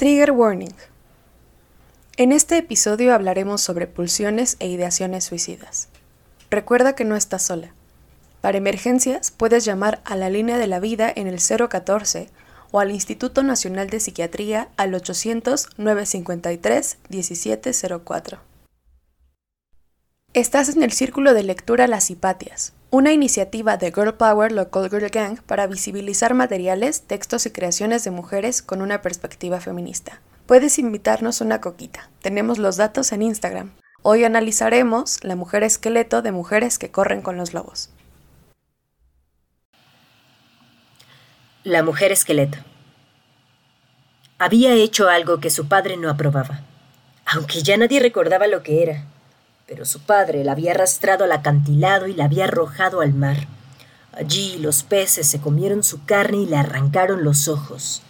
Trigger Warning. En este episodio hablaremos sobre pulsiones e ideaciones suicidas. Recuerda que no estás sola. Para emergencias puedes llamar a la línea de la vida en el 014 o al Instituto Nacional de Psiquiatría al 800-953-1704. Estás en el círculo de lectura Las Hipatias, una iniciativa de Girl Power Local Girl Gang para visibilizar materiales, textos y creaciones de mujeres con una perspectiva feminista. Puedes invitarnos una coquita. Tenemos los datos en Instagram. Hoy analizaremos la mujer esqueleto de mujeres que corren con los lobos. La mujer esqueleto. Había hecho algo que su padre no aprobaba, aunque ya nadie recordaba lo que era. Pero su padre la había arrastrado al acantilado y la había arrojado al mar. Allí los peces se comieron su carne y le arrancaron los ojos.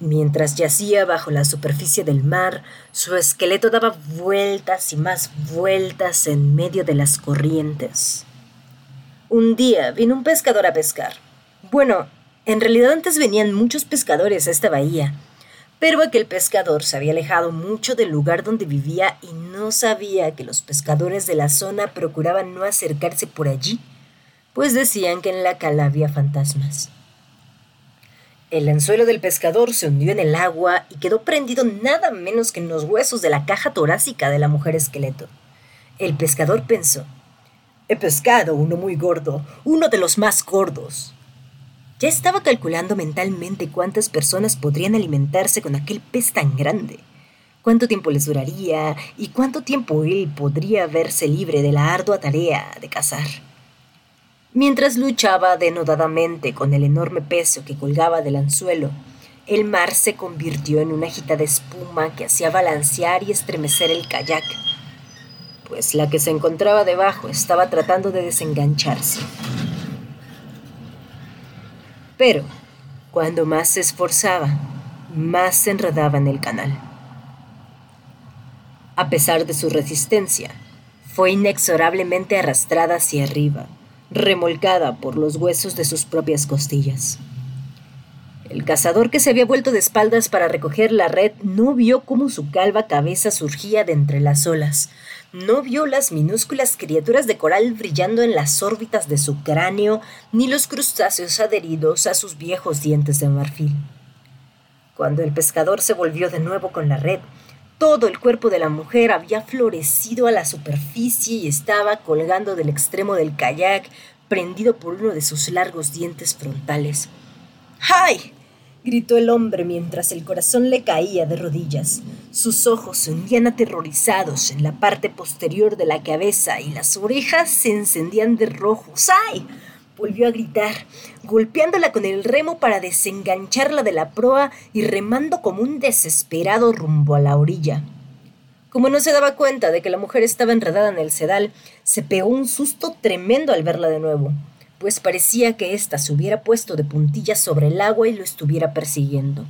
Mientras yacía bajo la superficie del mar, su esqueleto daba vueltas y más vueltas en medio de las corrientes. Un día vino un pescador a pescar. Bueno, en realidad antes venían muchos pescadores a esta bahía, pero aquel pescador se había alejado mucho del lugar donde vivía y no sabía que los pescadores de la zona procuraban no acercarse por allí, pues decían que en la cala había fantasmas. El anzuelo del pescador se hundió en el agua y quedó prendido nada menos que en los huesos de la caja torácica de la mujer esqueleto. El pescador pensó, He pescado uno muy gordo, uno de los más gordos. Ya estaba calculando mentalmente cuántas personas podrían alimentarse con aquel pez tan grande, cuánto tiempo les duraría y cuánto tiempo él podría verse libre de la ardua tarea de cazar. Mientras luchaba denodadamente con el enorme peso que colgaba del anzuelo, el mar se convirtió en una de espuma que hacía balancear y estremecer el kayak, pues la que se encontraba debajo estaba tratando de desengancharse. Pero, cuando más se esforzaba, más se enredaba en el canal. A pesar de su resistencia, fue inexorablemente arrastrada hacia arriba, remolcada por los huesos de sus propias costillas. El cazador que se había vuelto de espaldas para recoger la red no vio cómo su calva cabeza surgía de entre las olas, no vio las minúsculas criaturas de coral brillando en las órbitas de su cráneo, ni los crustáceos adheridos a sus viejos dientes de marfil. Cuando el pescador se volvió de nuevo con la red, todo el cuerpo de la mujer había florecido a la superficie y estaba colgando del extremo del kayak, prendido por uno de sus largos dientes frontales. ¡Ay! Gritó el hombre mientras el corazón le caía de rodillas. Sus ojos se hundían aterrorizados en la parte posterior de la cabeza y las orejas se encendían de rojo. ¡Ay! Volvió a gritar, golpeándola con el remo para desengancharla de la proa y remando como un desesperado rumbo a la orilla. Como no se daba cuenta de que la mujer estaba enredada en el sedal, se pegó un susto tremendo al verla de nuevo pues parecía que ésta se hubiera puesto de puntillas sobre el agua y lo estuviera persiguiendo.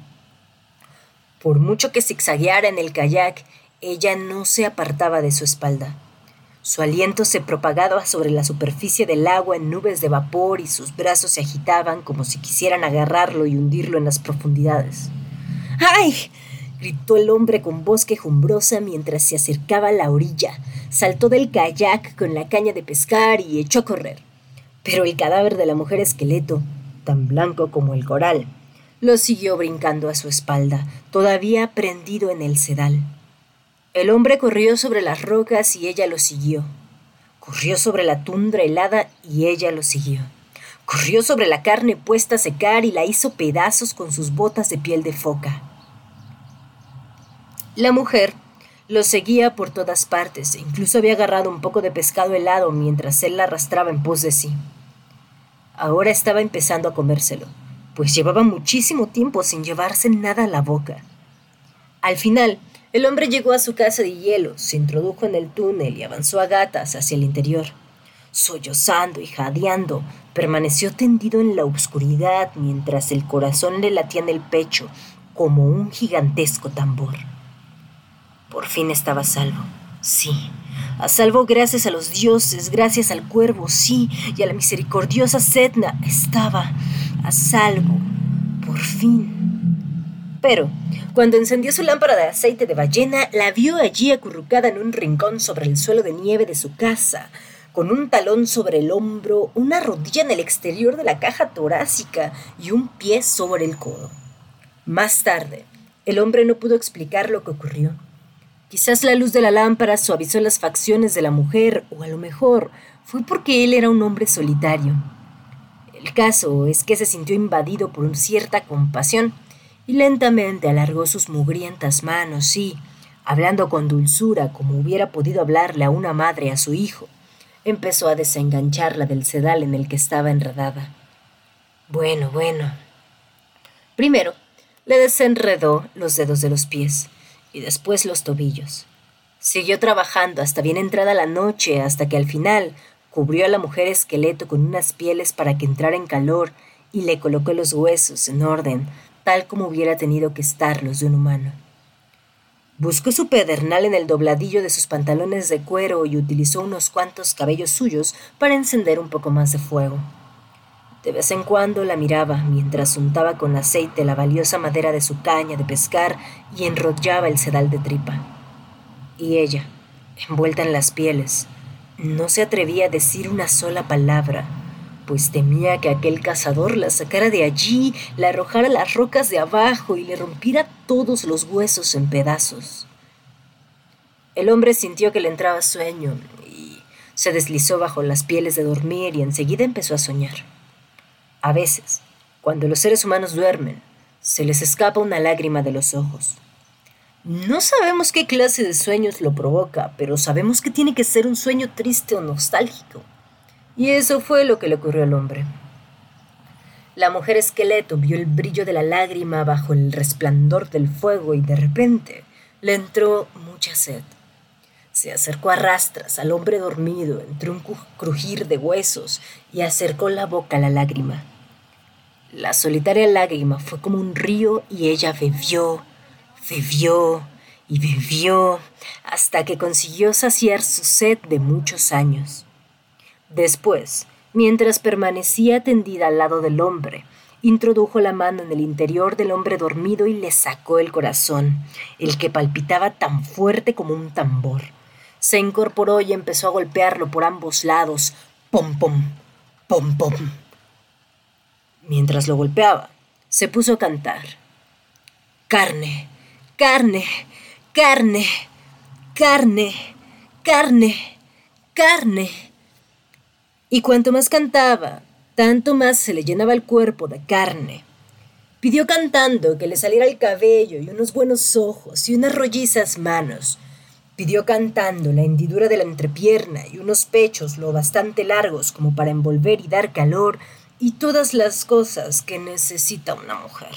Por mucho que zigzagueara en el kayak, ella no se apartaba de su espalda. Su aliento se propagaba sobre la superficie del agua en nubes de vapor y sus brazos se agitaban como si quisieran agarrarlo y hundirlo en las profundidades. ¡Ay! gritó el hombre con voz quejumbrosa mientras se acercaba a la orilla. Saltó del kayak con la caña de pescar y echó a correr pero el cadáver de la mujer esqueleto, tan blanco como el coral, lo siguió brincando a su espalda, todavía prendido en el sedal. El hombre corrió sobre las rocas y ella lo siguió. Corrió sobre la tundra helada y ella lo siguió. Corrió sobre la carne puesta a secar y la hizo pedazos con sus botas de piel de foca. La mujer lo seguía por todas partes e incluso había agarrado un poco de pescado helado mientras él la arrastraba en pos de sí. Ahora estaba empezando a comérselo, pues llevaba muchísimo tiempo sin llevarse nada a la boca. Al final, el hombre llegó a su casa de hielo, se introdujo en el túnel y avanzó a gatas hacia el interior. Sollozando y jadeando, permaneció tendido en la oscuridad mientras el corazón le latía en el pecho como un gigantesco tambor. Por fin estaba salvo. Sí, a salvo gracias a los dioses, gracias al cuervo, sí, y a la misericordiosa Setna, estaba a salvo, por fin. Pero, cuando encendió su lámpara de aceite de ballena, la vio allí acurrucada en un rincón sobre el suelo de nieve de su casa, con un talón sobre el hombro, una rodilla en el exterior de la caja torácica y un pie sobre el codo. Más tarde, el hombre no pudo explicar lo que ocurrió. Quizás la luz de la lámpara suavizó las facciones de la mujer, o a lo mejor fue porque él era un hombre solitario. El caso es que se sintió invadido por una cierta compasión y lentamente alargó sus mugrientas manos y, hablando con dulzura como hubiera podido hablarle a una madre a su hijo, empezó a desengancharla del sedal en el que estaba enredada. Bueno, bueno. Primero, le desenredó los dedos de los pies y después los tobillos. Siguió trabajando hasta bien entrada la noche, hasta que al final cubrió a la mujer esqueleto con unas pieles para que entrara en calor y le colocó los huesos en orden, tal como hubiera tenido que estar los de un humano. Buscó su pedernal en el dobladillo de sus pantalones de cuero y utilizó unos cuantos cabellos suyos para encender un poco más de fuego. De vez en cuando la miraba mientras untaba con aceite la valiosa madera de su caña de pescar y enrollaba el sedal de tripa. Y ella, envuelta en las pieles, no se atrevía a decir una sola palabra, pues temía que aquel cazador la sacara de allí, la arrojara a las rocas de abajo y le rompiera todos los huesos en pedazos. El hombre sintió que le entraba sueño y se deslizó bajo las pieles de dormir y enseguida empezó a soñar. A veces, cuando los seres humanos duermen, se les escapa una lágrima de los ojos. No sabemos qué clase de sueños lo provoca, pero sabemos que tiene que ser un sueño triste o nostálgico. Y eso fue lo que le ocurrió al hombre. La mujer esqueleto vio el brillo de la lágrima bajo el resplandor del fuego y de repente le entró mucha sed. Se acercó a rastras al hombre dormido entre un crujir de huesos y acercó la boca a la lágrima. La solitaria lágrima fue como un río y ella bebió, bebió y bebió hasta que consiguió saciar su sed de muchos años. Después, mientras permanecía tendida al lado del hombre, introdujo la mano en el interior del hombre dormido y le sacó el corazón, el que palpitaba tan fuerte como un tambor. Se incorporó y empezó a golpearlo por ambos lados, pom pom, pom pom. Mientras lo golpeaba, se puso a cantar. Carne, carne, carne, carne, carne, carne. Y cuanto más cantaba, tanto más se le llenaba el cuerpo de carne. Pidió cantando que le saliera el cabello y unos buenos ojos y unas rollizas manos. Pidió cantando la hendidura de la entrepierna y unos pechos lo bastante largos como para envolver y dar calor y todas las cosas que necesita una mujer.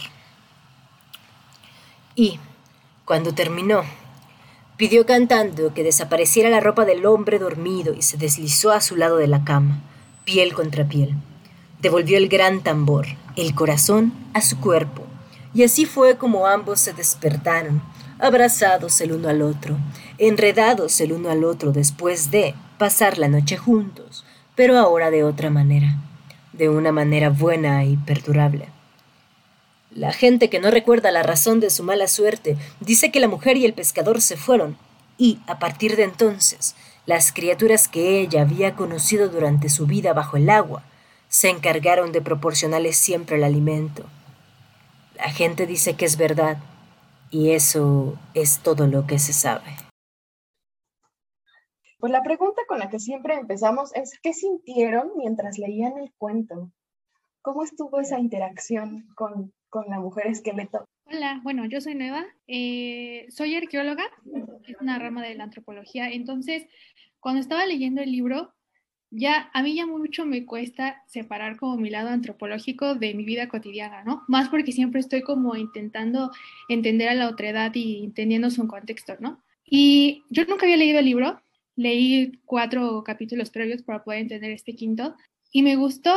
Y, cuando terminó, pidió cantando que desapareciera la ropa del hombre dormido y se deslizó a su lado de la cama, piel contra piel. Devolvió el gran tambor, el corazón, a su cuerpo, y así fue como ambos se despertaron, abrazados el uno al otro, enredados el uno al otro después de pasar la noche juntos, pero ahora de otra manera de una manera buena y perdurable. La gente que no recuerda la razón de su mala suerte dice que la mujer y el pescador se fueron, y, a partir de entonces, las criaturas que ella había conocido durante su vida bajo el agua se encargaron de proporcionarle siempre el alimento. La gente dice que es verdad, y eso es todo lo que se sabe. Pues la pregunta con la que siempre empezamos es, ¿qué sintieron mientras leían el cuento? ¿Cómo estuvo esa interacción con, la mujer esqueleto? Hola, bueno, yo soy Nueva, eh, soy arqueóloga, es una rama de la antropología, entonces cuando estaba leyendo el libro, ya a mí ya mucho me cuesta separar como mi lado antropológico de mi vida cotidiana, ¿no? Más porque siempre estoy como intentando entender a la otredad y entendiendo su contexto, ¿no? Y yo nunca había leído el libro, leí cuatro capítulos previos para poder entender este quinto y me gustó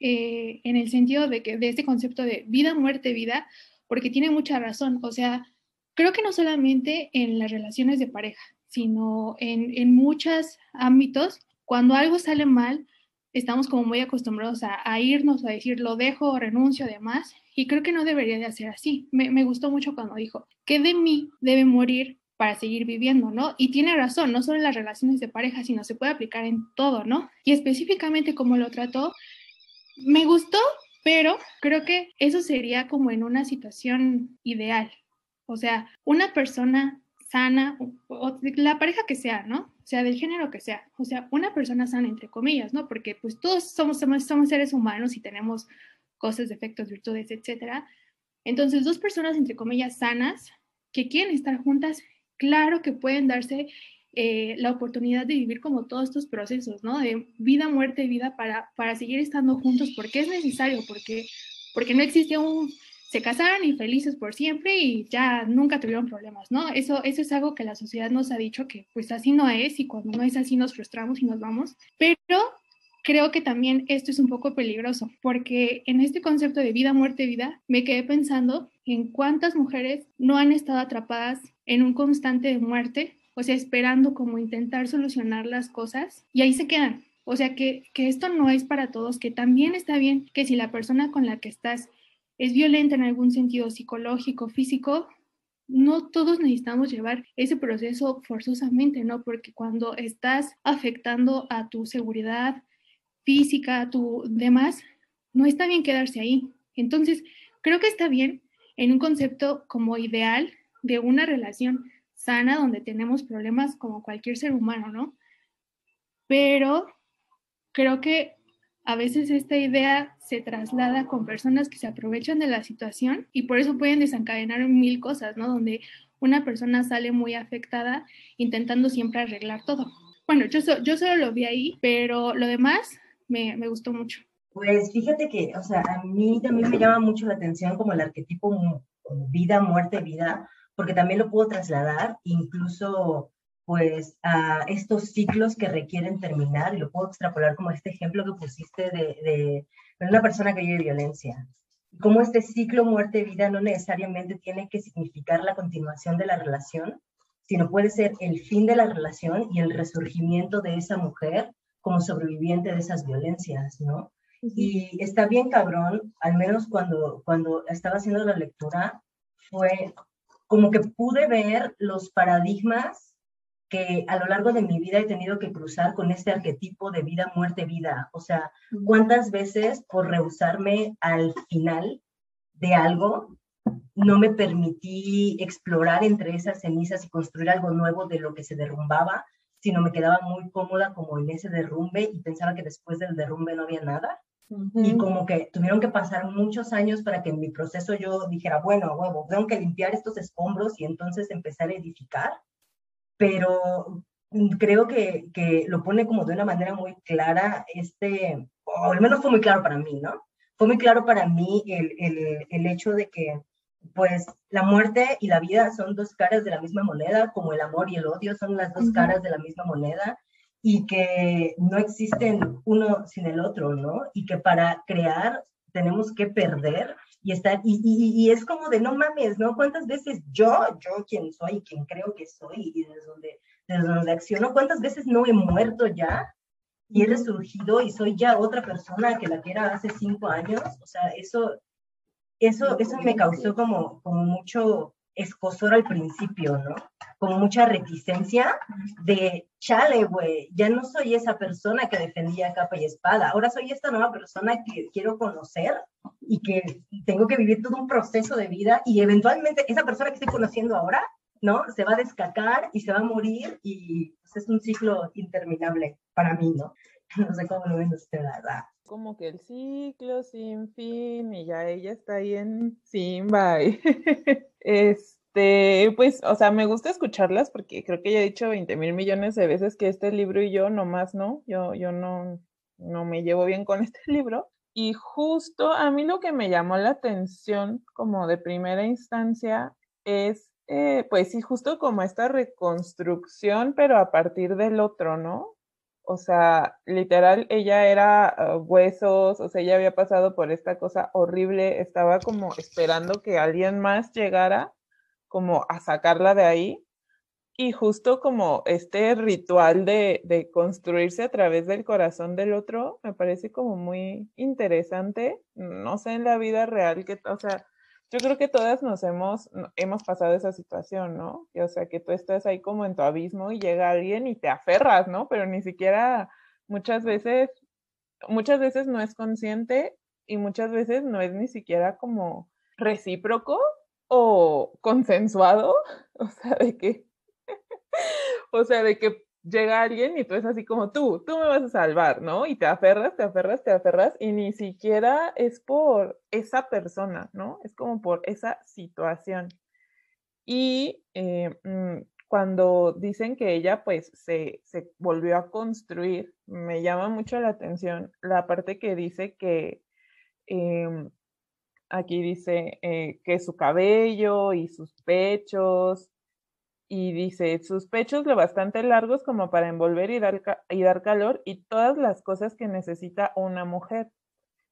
eh, en el sentido de que de este concepto de vida, muerte, vida, porque tiene mucha razón. O sea, creo que no solamente en las relaciones de pareja, sino en, en muchos ámbitos, cuando algo sale mal, estamos como muy acostumbrados a, a, irnos, a decir lo dejo, renuncio, además, Y creo que no debería de ser así. Me, me gustó mucho cuando dijo, que de mí debe morir para seguir viviendo, ¿no? Y tiene razón, no solo en las relaciones de pareja, sino se puede aplicar en todo, ¿no? Y específicamente como lo trató, me gustó, pero creo que eso sería como en una situación ideal. O sea, una persona sana, o, la pareja que sea, ¿no? O sea, del género que sea. O sea, una persona sana, entre comillas, ¿no? Porque pues todos somos, somos, somos seres humanos y tenemos cosas, defectos, virtudes, etcétera. Entonces, dos personas, entre comillas, sanas, que quieren estar juntas claro que pueden darse eh, la oportunidad de vivir como todos estos procesos, ¿no? De vida, muerte, vida para, para seguir estando juntos porque es necesario, porque, porque no existe un se casaron y felices por siempre y ya nunca tuvieron problemas, ¿no? Eso, eso es algo que la sociedad nos ha dicho que pues así no es y cuando no es así nos frustramos y nos vamos, pero creo que también esto es un poco peligroso, porque en este concepto de vida, muerte, vida, me quedé pensando en cuántas mujeres no han estado atrapadas en un constante de muerte, o sea, esperando como intentar solucionar las cosas y ahí se quedan. O sea, que, que esto no es para todos, que también está bien que si la persona con la que estás es violenta en algún sentido psicológico, físico, no todos necesitamos llevar ese proceso forzosamente, ¿no? Porque cuando estás afectando a tu seguridad, física, tu demás, no está bien quedarse ahí. Entonces, creo que está bien en un concepto como ideal de una relación sana donde tenemos problemas como cualquier ser humano, ¿no? Pero creo que a veces esta idea se traslada con personas que se aprovechan de la situación y por eso pueden desencadenar mil cosas, ¿no? Donde una persona sale muy afectada intentando siempre arreglar todo. Bueno, yo, yo solo lo vi ahí, pero lo demás me, me gustó mucho. Pues fíjate que, o sea, a mí también me llama mucho la atención como el arquetipo vida, muerte, vida, porque también lo puedo trasladar incluso pues a estos ciclos que requieren terminar, y lo puedo extrapolar como este ejemplo que pusiste de, de, una persona que vive violencia. Como este ciclo muerte-vida no necesariamente tiene que significar la continuación de la relación, sino puede ser el fin de la relación y el resurgimiento de esa mujer como sobreviviente de esas violencias, ¿no? Y está bien cabrón, al menos cuando, cuando estaba haciendo la lectura, fue como que pude ver los paradigmas que a lo largo de mi vida he tenido que cruzar con este arquetipo de vida, muerte, vida. O sea, cuántas veces por rehusarme al final de algo, no me permití explorar entre esas cenizas y construir algo nuevo de lo que se derrumbaba, sino me quedaba muy cómoda como en ese derrumbe y pensaba que después del derrumbe no había nada. Y como que tuvieron que pasar muchos años para que en mi proceso yo dijera, bueno, huevo, tengo que limpiar estos escombros y entonces empezar a edificar. Pero creo que, que lo pone como de una manera muy clara, este, o al menos fue muy claro para mí, ¿no? Fue muy claro para mí el, el, el hecho de que pues la muerte y la vida son dos caras de la misma moneda, como el amor y el odio son las dos caras de la misma moneda, y que no existen uno sin el otro, ¿no? Y que para crear tenemos que perder y estar, y, y, es como de no mames, ¿no? ¿Cuántas veces yo, yo quien soy, quien creo que soy y desde donde, desde donde acciono, cuántas veces no he muerto ya y he resurgido y soy ya otra persona que la que era hace cinco años? O sea, eso eso, eso me causó como, como mucho escosor al principio, ¿no? Como mucha reticencia de, chale, güey, ya no soy esa persona que defendía capa y espada, ahora soy esta nueva persona que quiero conocer y que tengo que vivir todo un proceso de vida y eventualmente esa persona que estoy conociendo ahora, ¿no? Se va a descacar y se va a morir y pues, es un ciclo interminable para mí, ¿no? No sé cómo lo ven ustedes, ¿verdad? como que el ciclo sin fin y ya ella está ahí en Simba. este, pues, o sea, me gusta escucharlas porque creo que ya he dicho 20 mil millones de veces que este libro y yo nomás no, yo, yo no, no me llevo bien con este libro. Y justo a mí lo que me llamó la atención como de primera instancia es, eh, pues sí, justo como esta reconstrucción, pero a partir del otro, ¿no? O sea, literal, ella era ah, huesos, o sea, ella había pasado por esta cosa horrible, estaba como esperando que alguien más llegara como a sacarla de ahí. Y justo como este ritual de, de, construirse a través del corazón del otro, me parece como muy interesante. No sé en la vida real que, o sea, yo creo que todas nos hemos, hemos pasado esa situación, ¿no? o sea, que tú estás ahí como en tu abismo y llega alguien y te aferras, ¿no? Pero ni siquiera muchas veces, muchas veces no es consciente y muchas veces no es ni siquiera como recíproco o consensuado, o sea, de que o sea, de que llega alguien y tú es así como tú, tú me vas a salvar, ¿no? Y te aferras, te aferras, te aferras y ni siquiera es por esa persona, ¿no? Es como por esa situación. Y eh, mm, cuando dicen que ella pues se, se, volvió a construir, me llama mucho la atención la parte que dice que em, aquí dice eh, que su cabello y sus pechos y dice, sus pechos lo bastante largos como para envolver y dar, y dar calor y todas las cosas que necesita una mujer.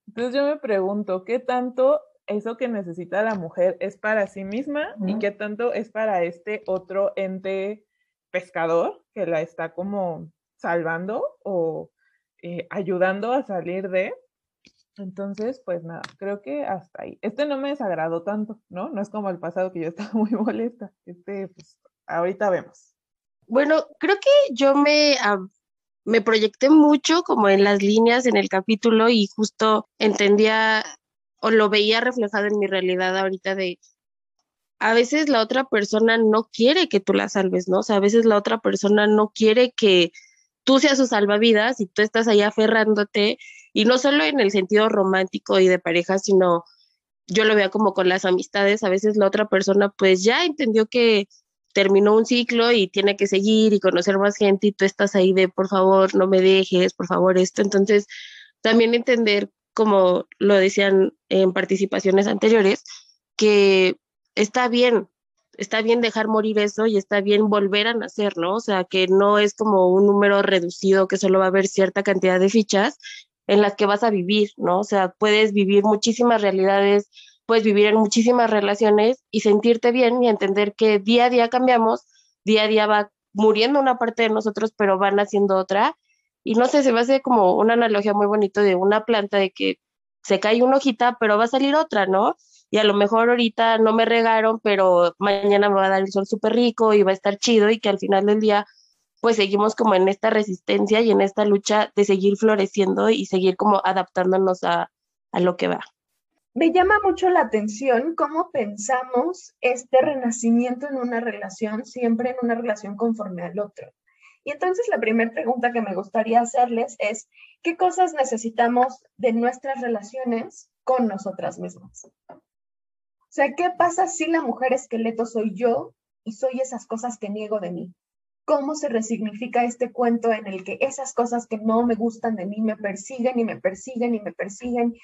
Entonces yo me pregunto, ¿qué tanto eso que necesita la mujer es para sí misma y qué tanto es para este otro ente pescador que la está como salvando o eh, ayudando a salir de? Entonces, pues nada, creo que hasta ahí. Este no me desagradó tanto, ¿no? No es como el pasado que yo estaba muy molesta. Este, pues, ahorita vemos. Bueno, creo que yo me, me proyecté mucho como en las líneas en el capítulo y justo entendía o lo veía reflejado en mi realidad ahorita de a veces la otra persona no quiere que tú la salves, ¿no? O sea, a veces la otra persona no quiere que tú seas su salvavidas y tú estás ahí aferrándote y no solo en el sentido romántico y de pareja, sino yo lo veo como con las amistades, a veces la otra persona pues ya entendió que terminó un ciclo y tiene que seguir y conocer más gente y tú estás ahí de por favor no me dejes, por favor esto. Entonces, también entender, como lo decían en participaciones anteriores, que está bien, está bien dejar morir eso y está bien volver a nacer, ¿no? O sea, que no es como un número reducido, que solo va a haber cierta cantidad de fichas en las que vas a vivir, ¿no? O sea, puedes vivir muchísimas realidades puedes vivir en muchísimas relaciones y sentirte bien y entender que día a día cambiamos, día a día va muriendo una parte de nosotros, pero van haciendo otra. Y no sé, se me hace como una analogía muy bonita de una planta de que se cae una hojita, pero va a salir otra, ¿no? Y a lo mejor ahorita no me regaron, pero mañana me va a dar el sol súper rico y va a estar chido y que al final del día pues seguimos como en esta resistencia y en esta lucha de seguir floreciendo y seguir como adaptándonos a, a lo que va me llama mucho la atención cómo pensamos este renacimiento en una relación, siempre en una relación conforme al otro. Y entonces la primera pregunta que me gustaría hacerles es, ¿qué cosas necesitamos de nuestras relaciones con nosotras mismas? O sea, ¿qué pasa si la mujer esqueleto soy yo y soy esas cosas que niego de mí? ¿Cómo se resignifica este cuento en el que esas cosas que no me gustan de mí me persiguen y me persiguen y me persiguen y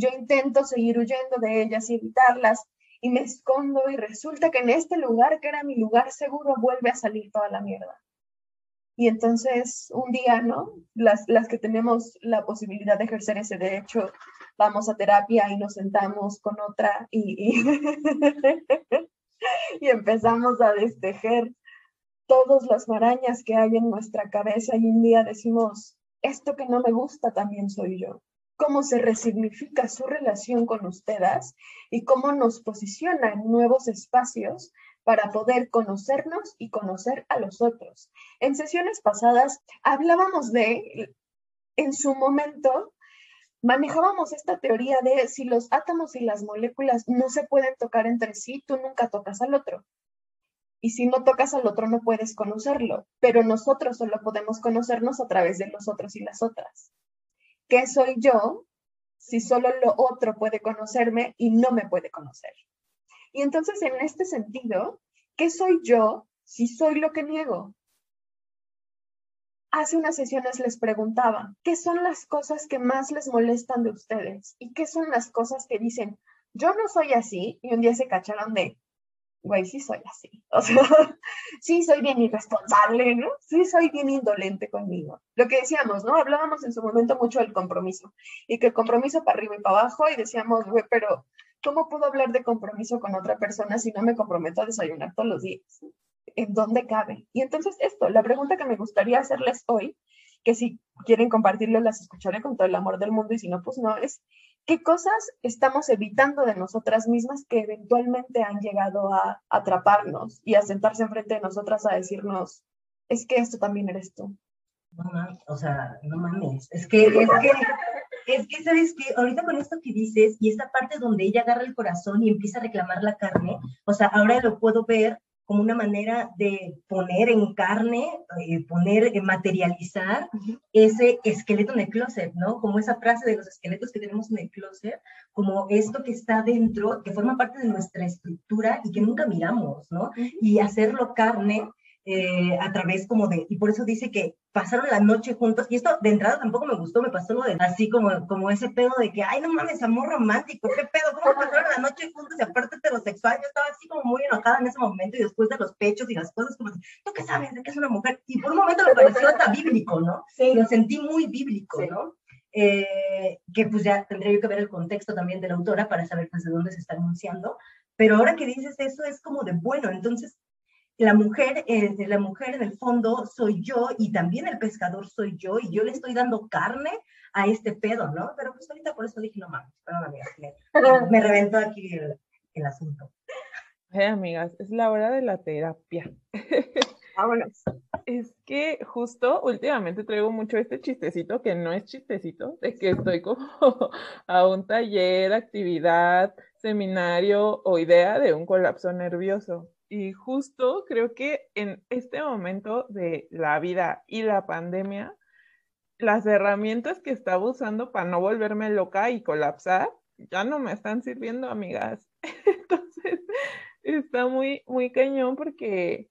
yo intento seguir huyendo de ellas y evitarlas y me escondo y resulta que en este lugar que era mi lugar seguro vuelve a salir toda la mierda. Y entonces un día, ¿no? Las, las que tenemos la posibilidad de ejercer ese derecho, vamos a terapia y nos sentamos con otra y, y, y empezamos a destejer todas las marañas que hay en nuestra cabeza y un día decimos, esto que no me gusta también soy yo cómo se resignifica su relación con ustedes y cómo nos posiciona en nuevos espacios para poder conocernos y conocer a los otros. En sesiones pasadas hablábamos de, en su momento, manejábamos esta teoría de si los átomos y las moléculas no se pueden tocar entre sí, tú nunca tocas al otro. Y si no tocas al otro, no puedes conocerlo, pero nosotros solo podemos conocernos a través de los otros y las otras. ¿Qué soy yo si solo lo otro puede conocerme y no me puede conocer? Y entonces, en este sentido, ¿qué soy yo si soy lo que niego? Hace unas sesiones les preguntaba, ¿qué son las cosas que más les molestan de ustedes? ¿Y qué son las cosas que dicen, yo no soy así? Y un día se cacharon de, güey, sí soy así. O sea, sí soy bien irresponsable, ¿no? Sí soy bien indolente conmigo. Lo que decíamos, ¿no? Hablábamos en su momento mucho del compromiso y que el compromiso para arriba y para abajo y decíamos, güey, pero ¿cómo puedo hablar de compromiso con otra persona si no me comprometo a desayunar todos los días? en dónde cabe. Y entonces esto, la pregunta que me gustaría hacerles hoy, que si quieren compartirlo, las escucharé con todo el amor del mundo y si no, pues no, es qué cosas estamos evitando de nosotras mismas que eventualmente han llegado a atraparnos y a sentarse enfrente de nosotras a decirnos, es que esto también eres tú. No mames, o sea, no mames, es que, es que, es que, ¿sabes qué? Ahorita con esto que dices y esta parte donde ella agarra el corazón y empieza a reclamar la carne, o sea, ahora lo puedo ver como una manera de poner en carne, eh, poner, eh, materializar ese esqueleto en el closet, ¿no? Como esa frase de los esqueletos que tenemos en el closet, como esto que está dentro, que forma parte de nuestra estructura y que nunca miramos, ¿no? Y hacerlo carne eh, a través como de, y por eso dice que pasaron la noche juntos, y esto de entrada tampoco me gustó, me pasó lo de así como, como ese pedo de que, ay, no mames, amor romántico, qué pedo, cómo pasaron la noche juntos y aparte heterosexual, yo estaba así como muy enojada en ese momento y después de los pechos y las cosas como, ¿tú qué sabes de que es una mujer? Y por un momento me pareció hasta bíblico, ¿no? Sí. Lo sentí muy bíblico, ¿no? Eh, que pues ya tendría yo que ver el contexto también de la autora para saber pues de dónde se está anunciando, pero ahora que dices eso es como de, bueno, entonces la mujer, eh, la mujer en el fondo soy yo y también el pescador soy yo y yo le estoy dando carne a este pedo, ¿no? Pero pues ahorita por eso dije, no mames, perdón amigas, me, me reventó aquí el, el asunto. Eh, amigas, es la hora de la terapia. Vámonos. Es que justo últimamente traigo mucho este chistecito que no es chistecito, de que estoy como a un taller, actividad, seminario o idea de un colapso nervioso. Y justo creo que en este momento de la vida y la pandemia, las herramientas que estaba usando para no volverme loca y colapsar ya no me están sirviendo, amigas. Entonces, está muy, muy cañón porque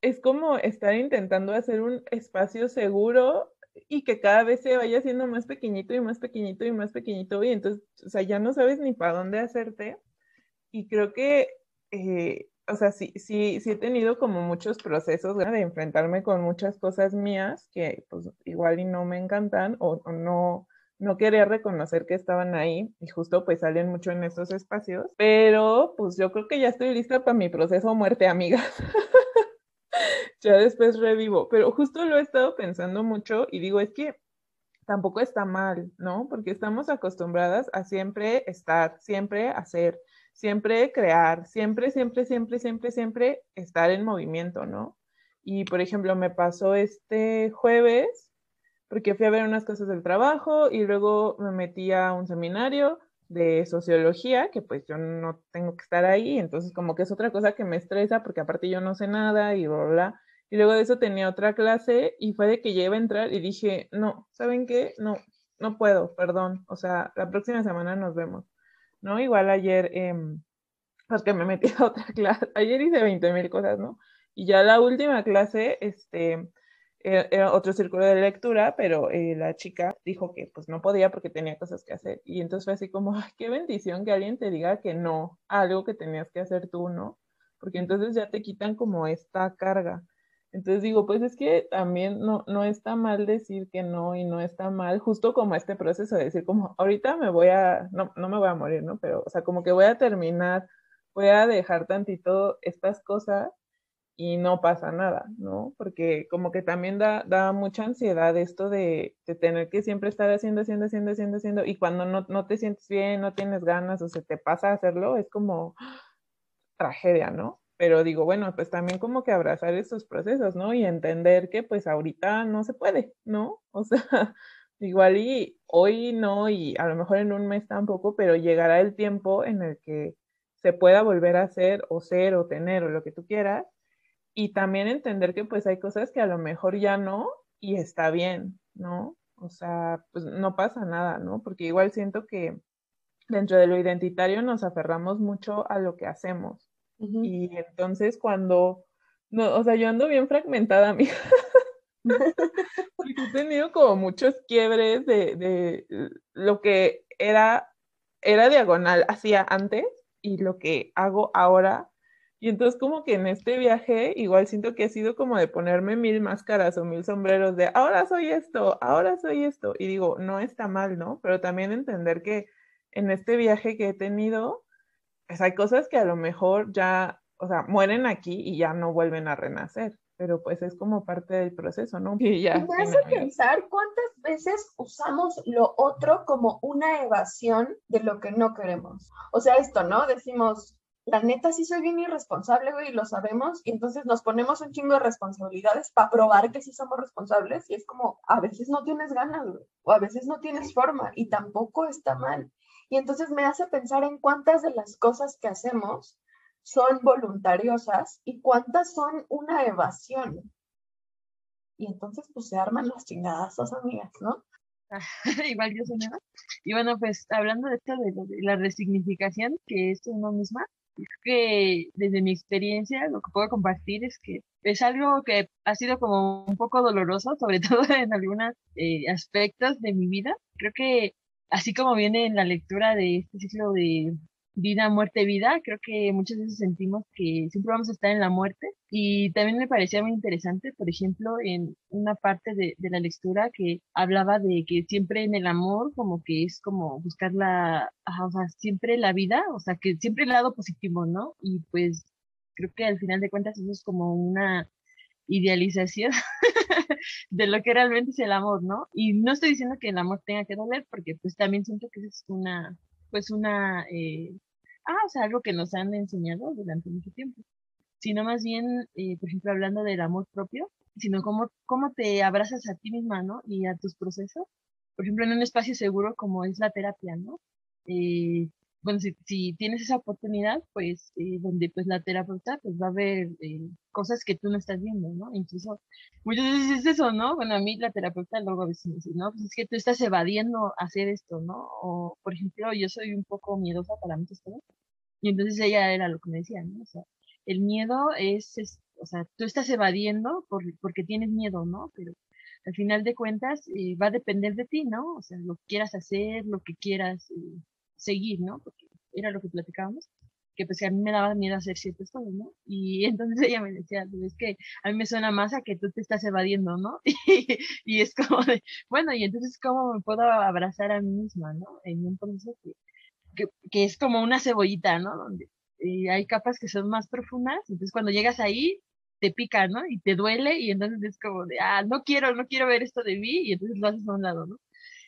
es como estar intentando hacer un espacio seguro y que cada vez se vaya haciendo más pequeñito y más pequeñito y más pequeñito y entonces, o sea, ya no sabes ni para dónde hacerte. Y creo que eh, o sea, sí, sí, sí he tenido como muchos procesos de enfrentarme con muchas cosas mías que pues igual y no me encantan o, no, no quería reconocer que estaban ahí y justo pues salen mucho en estos espacios, pero pues yo creo que ya estoy lista para mi proceso muerte, amigas. ya después revivo, pero justo lo he estado pensando mucho y digo, es que tampoco está mal, ¿no? Porque estamos acostumbradas a siempre estar, siempre hacer siempre crear, siempre, siempre, siempre, siempre, siempre estar en movimiento, ¿no? Y por ejemplo, me pasó este jueves, porque fui a ver unas cosas del trabajo y luego me metí a un seminario de sociología, que pues yo no tengo que estar ahí, entonces como que es otra cosa que me estresa porque aparte yo no sé nada y bla, bla. Y luego de eso tenía otra clase y fue de que ya iba a entrar y dije, no, ¿saben qué? No, no puedo, perdón. O sea, la próxima semana nos vemos. ¿No? Igual ayer, eh, porque me metí a otra clase, ayer hice 20 mil cosas, ¿no? Y ya la última clase, este, e-, era, otro círculo de lectura, pero eh, la chica dijo que pues no podía porque tenía cosas que hacer. Y entonces fue así como, qué bendición que alguien te diga que no algo que tenías que hacer tú, ¿no? Porque entonces ya te quitan como esta carga. Entonces digo, pues es que también no, no está mal decir que no y no está mal, justo como este proceso de decir como, ahorita me voy a, no, no me voy a morir, ¿no? Pero, o sea, como que voy a terminar, voy a dejar tantito estas cosas y no pasa nada, ¿no? Porque como que también da, da mucha ansiedad esto de, de, tener que siempre estar haciendo, haciendo, haciendo, haciendo, haciendo, y cuando no, no te sientes bien, no tienes ganas o se te pasa a hacerlo, es como tragedia, ¿no? Pero digo, bueno, pues también como que abrazar estos procesos, ¿no? Y entender que pues ahorita no se puede, ¿no? O sea, igual y hoy no, y a lo mejor en un mes tampoco, pero llegará el tiempo en el que se pueda volver a hacer o ser o tener o lo que tú quieras. Y también entender que pues hay cosas que a lo mejor ya no y está bien, ¿no? O sea, pues no pasa nada, ¿no? Porque igual siento que dentro de lo identitario nos aferramos mucho a lo que hacemos y entonces cuando, no, o sea, yo ando bien fragmentada, amiga. Porque he tenido como muchos quiebres de, de lo que era, era diagonal hacía antes y lo que hago ahora. Y entonces como que en este viaje igual siento que ha sido como de ponerme mil máscaras o mil sombreros de ahora soy esto, ahora soy esto. Y digo, no está mal, ¿no? Pero también entender que en este viaje que he tenido, pues hay cosas que a lo mejor ya, o sea, mueren aquí y ya no vuelven a renacer, pero pues es como parte del proceso, ¿no? Y ya. me hace pensar cuántas veces usamos lo otro como una evasión de lo que no queremos. O sea, esto, ¿no? Decimos, la neta sí soy bien irresponsable, güey, y lo sabemos, y entonces nos ponemos un chingo de responsabilidades para probar que sí somos responsables, y es como, a veces no tienes ganas, güey, o a veces no tienes forma, y tampoco está mal. Y entonces me hace pensar en cuántas de las cosas que hacemos son voluntariosas y cuántas son una evasión. Y entonces, pues se arman las chingadazos, amigas, ¿no? Igual yo soy Y bueno, pues hablando de esto de, de la resignificación que es uno misma, que desde mi experiencia lo que puedo compartir es que es algo que ha sido como un poco doloroso, sobre todo en algunos eh, aspectos de mi vida. Creo que así como viene en la lectura de este ciclo de vida, muerte, vida, creo que muchas veces sentimos que siempre vamos a estar en la muerte. Y también me parecía muy interesante, por ejemplo, en una parte de, de la lectura que hablaba de que siempre en el amor como que es como buscar la, o sea, siempre la vida, o sea, que siempre el lado positivo, ¿no? Y pues creo que al final de cuentas eso es como una idealización de lo que realmente es el amor, ¿no? Y no estoy diciendo que el amor tenga que doler, porque pues también siento que es una pues una, eh, ah, o sea, algo que nos han enseñado durante mucho tiempo, sino más bien, eh, por ejemplo, hablando del amor propio, sino cómo, cómo te abrazas a ti misma, ¿no? Y a tus procesos, por ejemplo, en un espacio seguro como es la terapia, ¿no? Eh, bueno, si, si, tienes esa oportunidad, pues, eh, donde pues la terapeuta pues va a ver eh, cosas que tú no estás viendo, ¿no? Incluso muchas veces es eso, ¿no? Bueno, a mí la terapeuta luego a veces me dice, no, pues es que tú estás evadiendo hacer esto, ¿no? O, por ejemplo, yo soy un poco miedosa para muchas cosas. Y entonces ella era lo que me decía, ¿no? O sea, el miedo es, es o sea, tú estás evadiendo por, porque tienes miedo, ¿no? Pero al final de cuentas eh, va a depender de ti, ¿no? O sea, lo que quieras hacer, lo que quieras eh, seguir, ¿no? Porque era lo que platicábamos, que pues a mí me daba miedo hacer ciertas cosas, ¿no? Y entonces ella me decía, pues, es que a mí me suena más a que tú te estás evadiendo, ¿no? Y, es como de, bueno, y entonces cómo me puedo abrazar a mí misma, ¿no? En un proceso que, que, es como una cebollita, ¿no? Donde eh, hay capas que son más profundas, entonces cuando llegas ahí, te pica, ¿no? Y te duele, y entonces es como de, ah, no quiero, no quiero ver esto de mí, y entonces lo haces a un lado, ¿no?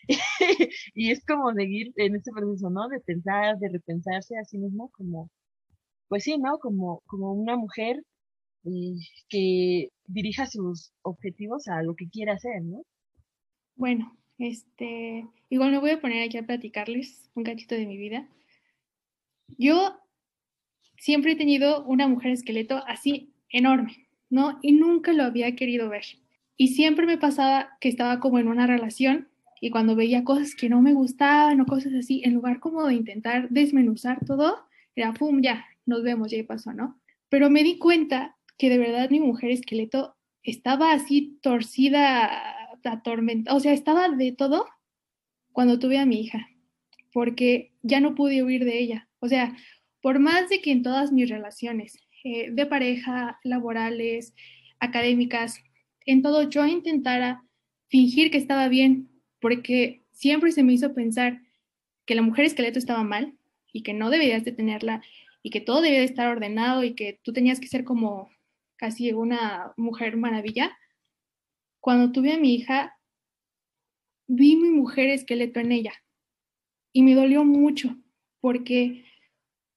y es como seguir en este proceso, ¿no? De pensar, de repensarse a sí mismo como, pues sí, ¿no? Como, como una mujer eh, que dirija sus objetivos a lo que quiere hacer, ¿no? Bueno, este, igual me voy a poner aquí a platicarles un cachito de mi vida. Yo siempre he tenido una mujer esqueleto así enorme, ¿no? Y nunca lo había querido ver. Y siempre me pasaba que estaba como en una relación y cuando veía cosas que no me gustaban o cosas así, en lugar como de intentar desmenuzar todo, era, ¡pum!, ya, nos vemos, ya pasó, ¿no? Pero me di cuenta que de verdad mi mujer esqueleto estaba así torcida, atormentada, o sea, estaba de todo cuando tuve a mi hija, porque ya no pude huir de ella. O sea, por más de que en todas mis relaciones eh, de pareja, laborales, académicas, en todo yo intentara fingir que estaba bien, porque siempre se me hizo pensar que la mujer esqueleto estaba mal y que no deberías de tenerla y que todo debía de estar ordenado y que tú tenías que ser como casi una mujer maravilla. Cuando tuve a mi hija, vi mi mujer esqueleto en ella y me dolió mucho porque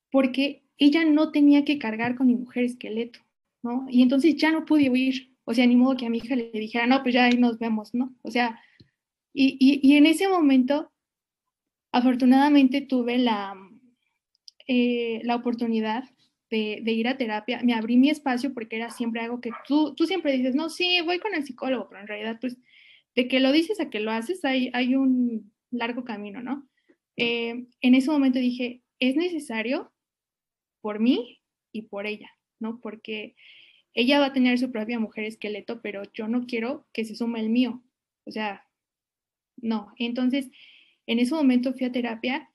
porque ella no tenía que cargar con mi mujer esqueleto, ¿no? Y entonces ya no pude huir, o sea, ni modo que a mi hija le dijera, no, pues ya ahí nos vemos, ¿no? O sea, y, en ese momento, afortunadamente tuve la, eh, la oportunidad de, ir a terapia. Me abrí mi espacio porque era siempre algo que tú, tú siempre dices, no, sí, voy con el psicólogo, pero en realidad, pues, de que lo dices a que lo haces, hay, hay un largo camino, ¿no? Eh, en ese momento dije, es necesario por mí y por ella, ¿no? Porque ella va a tener su propia mujer esqueleto, pero yo no quiero que se sume el mío. O sea, no. Entonces, en ese momento fui a terapia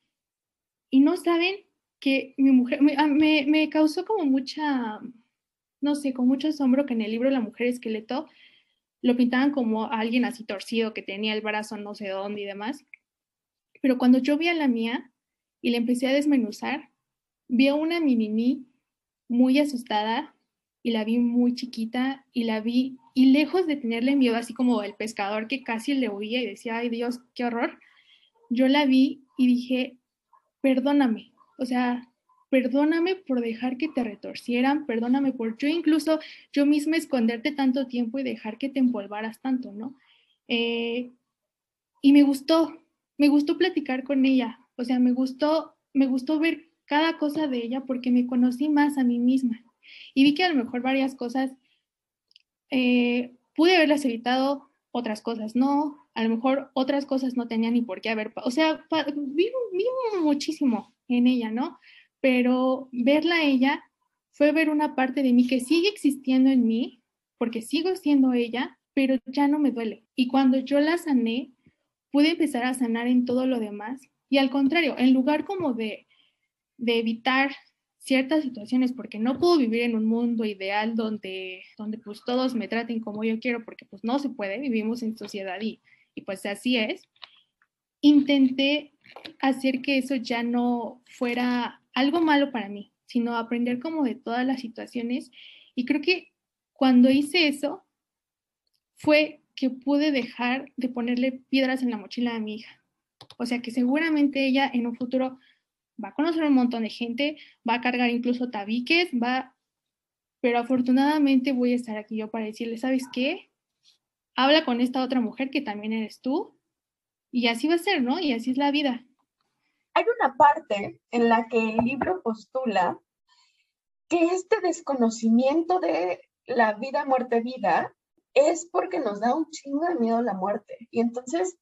y no saben que mi mujer, ah, me, me, causó como mucha, no sé, con mucho asombro que en el libro La mujer esqueleto lo pintaban como alguien así torcido que tenía el brazo no sé dónde y demás. Pero cuando yo vi a la mía y le empecé a desmenuzar, vi a una mini muy asustada y la vi muy chiquita y la vi y lejos de tenerle miedo, así como el pescador que casi le huía y decía, ay Dios, qué horror, yo la vi y dije, perdóname, o sea, perdóname por dejar que te retorcieran, perdóname por yo incluso yo misma esconderte tanto tiempo y dejar que te empolvaras tanto, ¿no? Eh, y me gustó, me gustó platicar con ella, o sea, me gustó, me gustó ver cada cosa de ella porque me conocí más a mí misma y vi que a lo mejor varias cosas eh, pude haberlas evitado, otras cosas no, a lo mejor otras cosas no tenían ni por qué haber, o sea, vi, muchísimo en ella, ¿no? Pero verla a ella fue ver una parte de mí que sigue existiendo en mí, porque sigo siendo ella, pero ya no me duele. Y cuando yo la sané, pude empezar a sanar en todo lo demás. Y al contrario, en lugar como de, de evitar ciertas situaciones porque no puedo vivir en un mundo ideal donde, donde pues todos me traten como yo quiero porque pues no se puede, vivimos en sociedad y, y pues así es. Intenté hacer que eso ya no fuera algo malo para mí, sino aprender como de todas las situaciones y creo que cuando hice eso fue que pude dejar de ponerle piedras en la mochila a mi hija. O sea que seguramente ella en un futuro va a conocer un montón de gente, va a cargar incluso tabiques, va, pero afortunadamente voy a estar aquí yo para decirle, ¿sabes qué? Habla con esta otra mujer que también eres tú y así va a ser, ¿no? Y así es la vida. Hay una parte en la que el libro postula que este desconocimiento de la vida, muerte, vida es porque nos da un chingo de miedo a la muerte. Y entonces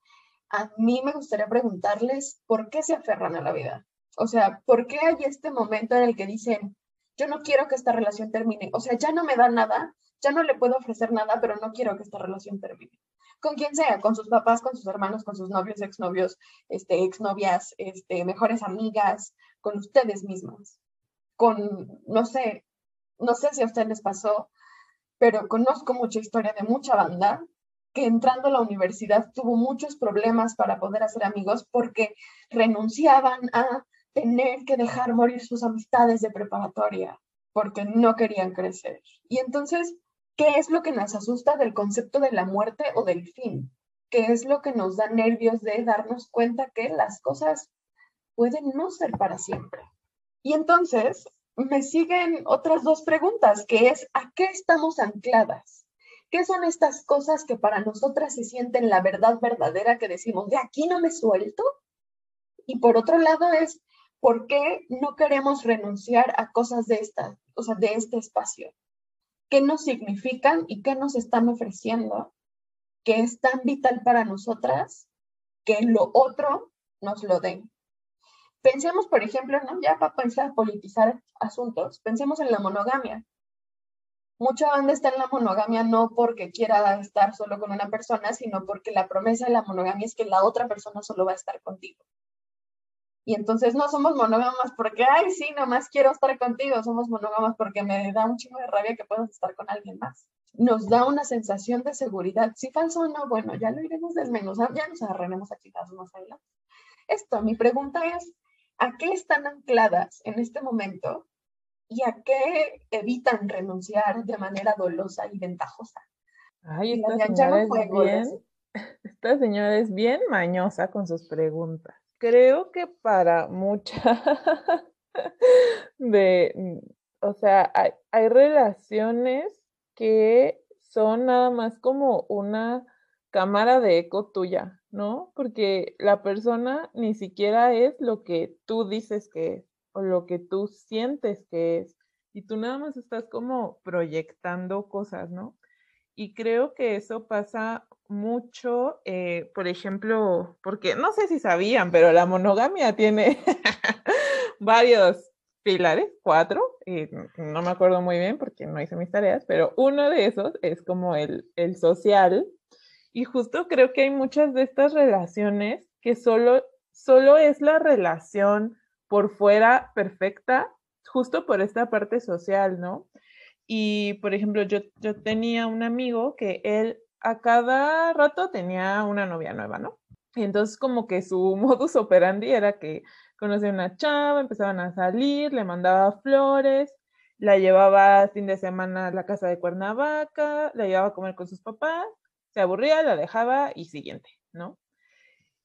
a mí me gustaría preguntarles por qué se aferran a la vida. O sea, ¿por qué hay este momento en el que dicen, yo no quiero que esta relación termine? O sea, ya no me da nada, ya no le puedo ofrecer nada, pero no quiero que esta relación termine. Con quien sea, con sus papás, con sus hermanos, con sus novios, exnovios, este, exnovias, este, mejores amigas, con ustedes mismas. Con, no sé, no sé si a ustedes les pasó, pero conozco mucha historia de mucha banda que entrando a la universidad tuvo muchos problemas para poder hacer amigos porque renunciaban a tener que dejar morir sus amistades de preparatoria porque no querían crecer. Y entonces, ¿qué es lo que nos asusta del concepto de la muerte o del fin? ¿Qué es lo que nos da nervios de darnos cuenta que las cosas pueden no ser para siempre? Y entonces me siguen otras dos preguntas, que es, ¿a qué estamos ancladas? ¿Qué son estas cosas que para nosotras se sienten la verdad verdadera que decimos, de aquí no me suelto? Y por otro lado es, ¿por qué no queremos renunciar a cosas de esta, o sea, de este espacio? ¿Qué nos significan y qué nos están ofreciendo que es tan vital para nosotras que lo otro nos lo den? Pensemos, por ejemplo, ¿no? ya para pensar politizar asuntos, pensemos en la monogamia. Mucha banda está en la monogamia no porque quiera estar solo con una persona, sino porque la promesa de la monogamia es que la otra persona solo va a estar contigo. Y entonces no somos monógamas porque, ay, sí, nomás quiero estar contigo, somos monógamas porque me da un chingo de rabia que puedas estar con alguien más. Nos da una sensación de seguridad. Si falso o no, bueno, ya lo iremos desmenuzando, ya nos agarraremos a chicas más adelante. Esto, mi pregunta es, ¿a qué están ancladas en este momento y a qué evitan renunciar de manera dolosa y ventajosa? Ay, esta señora, es bien, esta señora es bien mañosa con sus preguntas creo que para muchas de, mm, o sea, hay, hay, relaciones que son nada más como una cámara de eco tuya, ¿no? Porque la persona ni siquiera es lo que tú dices que es o lo que tú sientes que es. Y tú nada más estás como proyectando cosas, ¿no? Y creo que eso pasa mucho, eh, por ejemplo, porque no sé si sabían, pero la monogamia tiene varios pilares, cuatro, y no me acuerdo muy bien porque no hice mis tareas, pero uno de esos es como el, el social. Y justo creo que hay muchas de estas relaciones que solo, solo es la relación por fuera perfecta, justo por esta parte social, ¿no? Y, por ejemplo, yo, yo tenía un amigo que él a cada rato tenía una novia nueva, ¿no? Y entonces como que su modus operandi era que conocía a una chava, empezaban a salir, le mandaba flores la llevaba fin de semana a la casa de Cuernavaca, la llevaba a comer con sus papás, se aburría, la dejaba y siguiente, ¿no?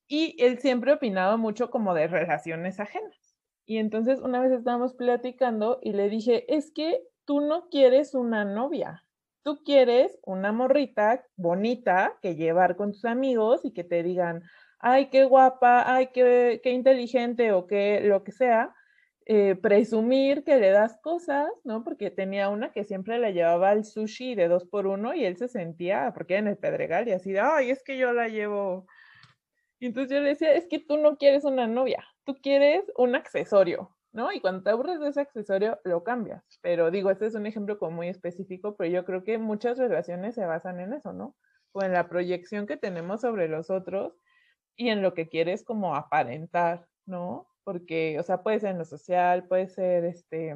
Y él siempre opinaba mucho como de relaciones ajenas. Y entonces una vez estábamos platicando y le dije, es que tú no quieres una novia, tú quieres una morrita bonita que llevar con tus amigos y que te digan, ay, qué guapa, ay, qué, qué inteligente o qué lo que sea, eh, presumir que le das cosas, ¿no? Porque tenía una que siempre le llevaba al sushi de dos por uno y él se sentía, porque en el Pedregal y así de, ay, es que yo la llevo. Y entonces yo le decía, es que tú no quieres una novia, tú quieres un accesorio, ¿no? Y cuando te aburres de ese accesorio, lo cambias. Pero digo, este es un ejemplo como muy específico, pero yo creo que muchas relaciones se basan en eso, ¿no? O en la proyección que tenemos sobre los otros y en lo que quieres como aparentar, ¿no? porque, o sea, puede ser en lo social, puede ser, este,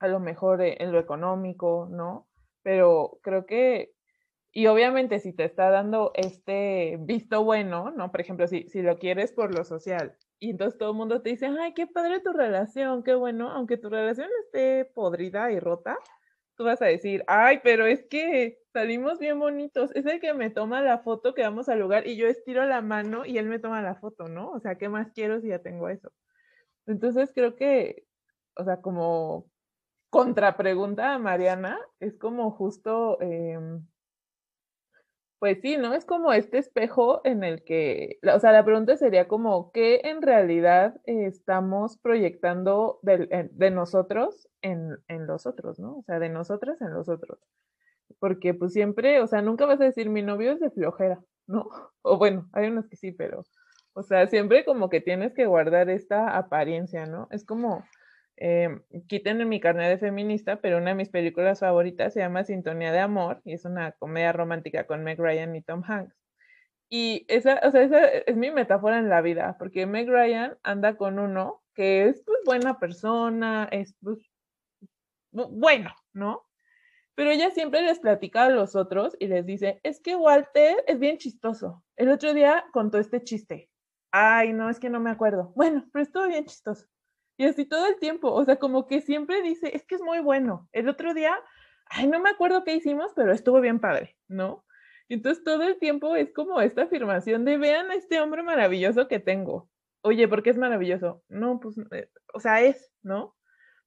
a lo mejor e, en lo económico, ¿no? Pero creo que, y obviamente si te está dando este visto bueno, ¿no? Por ejemplo, si, si lo quieres por lo social, y entonces todo el mundo te dice, ay, qué padre tu relación, qué bueno, aunque tu relación esté podrida y rota, tú vas a decir, ay, pero es que salimos bien bonitos. Es el que me toma la foto que vamos al lugar y yo estiro la mano y él me toma la foto, ¿no? O sea, ¿qué más quiero si ya tengo eso? Entonces creo que, o sea, como contrapregunta a Mariana, es como justo, em, pues sí, ¿no? Es como este espejo en el que, o sea, la pregunta sería como, ¿qué en realidad estamos proyectando de, de nosotros en, en, los otros, ¿no? O sea, de nosotras en los otros. Porque pues siempre, o sea, nunca vas a decir mi novio es de flojera, ¿no? O bueno, hay unos que sí, pero o sea, siempre como que tienes que guardar esta apariencia, ¿no? Es como, eh, quiten mi carnet de feminista, pero una de mis películas favoritas se llama Sintonía de Amor y es una comedia romántica con Meg Ryan y Tom Hanks. Y esa, o sea, esa es mi metáfora en la vida, porque Meg Ryan anda con uno que es pues buena persona, es pues bueno, ¿no? Pero ella siempre les platica a los otros y les dice, es que Walter es bien chistoso. El otro día contó este chiste ay, no, es que no me acuerdo. Bueno, pero estuvo bien chistoso. Y así todo el tiempo, o sea, como que siempre dice, es que es muy bueno. El otro día, ay, no me acuerdo qué hicimos, pero estuvo bien padre, ¿no? Entonces todo el tiempo es como esta afirmación de, vean a este hombre maravilloso que tengo. Oye, ¿por qué es maravilloso? No, pues, eh, o sea, es, ¿no?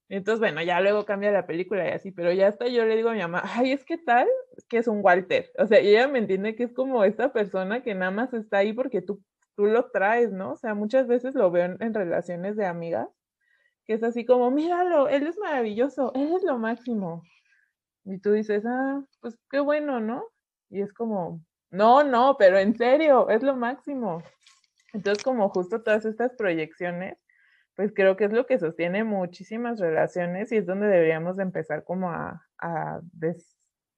Entonces, bueno, ya luego cambia la película y así, pero ya hasta yo le digo a mi mamá, ay, es que tal, que es un Walter. O sea, ella me entiende que es como esta persona que nada más está ahí porque tú tú lo traes, ¿no? O sea, muchas veces lo veo en, relaciones de amigas, que es así como, míralo, él es maravilloso, él es lo máximo. Y tú dices, ah, pues qué bueno, ¿no? Y es como, no, no, pero en serio, es lo máximo. Entonces, como justo todas estas proyecciones, pues creo que es lo que sostiene muchísimas relaciones y es donde deberíamos de empezar como a, a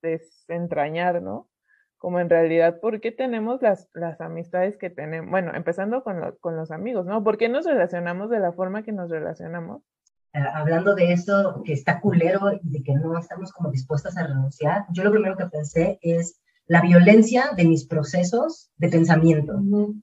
desentrañar, ¿no? Como en realidad por qué tenemos las, las amistades que tenemos, bueno, empezando con, con los amigos, ¿no? ¿Por qué nos relacionamos de la forma que nos relacionamos? Ah, hablando de eso, que está culero y de que no estamos como dispuestas a renunciar, yo lo primero que pensé es la violencia de mis procesos de pensamiento.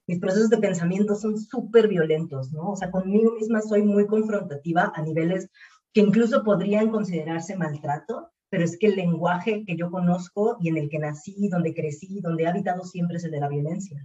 Mis procesos de pensamiento son súper violentos, ¿no? O sea, conmigo misma soy muy confrontativa a niveles que incluso podrían considerarse maltrato, pero es que el lenguaje que yo conozco y en el que nací, donde crecí, donde he habitado siempre es el de la violencia.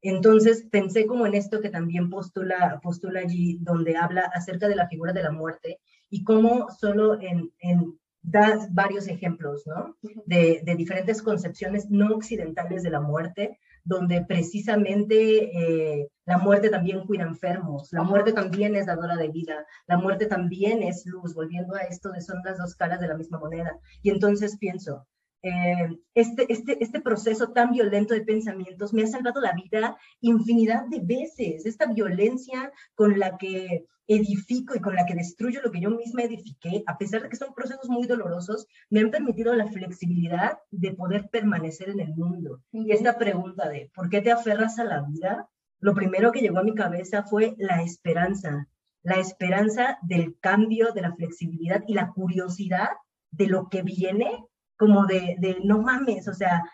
Entonces pensé como en esto que también postula, postula allí, donde habla acerca de la figura de la muerte y cómo solo en, en da varios ejemplos, ¿no? De, de, diferentes concepciones no occidentales de la muerte, donde precisamente eh, la muerte también cuida enfermos, la muerte también es dadora de vida, la muerte también es luz, volviendo a esto de son las dos caras de la misma moneda. Y entonces pienso, eh, este, este, este proceso tan violento de pensamientos me ha salvado la vida infinidad de veces. Esta violencia con la que edifico y con la que destruyo lo que yo misma edifiqué, a pesar de que son procesos muy dolorosos, me han permitido la flexibilidad de poder permanecer en el mundo. Y esta pregunta de ¿por qué te aferras a la vida? Lo primero que llegó a mi cabeza fue la esperanza, la esperanza del cambio, de la flexibilidad y la curiosidad de lo que viene como de, de, no mames, o sea,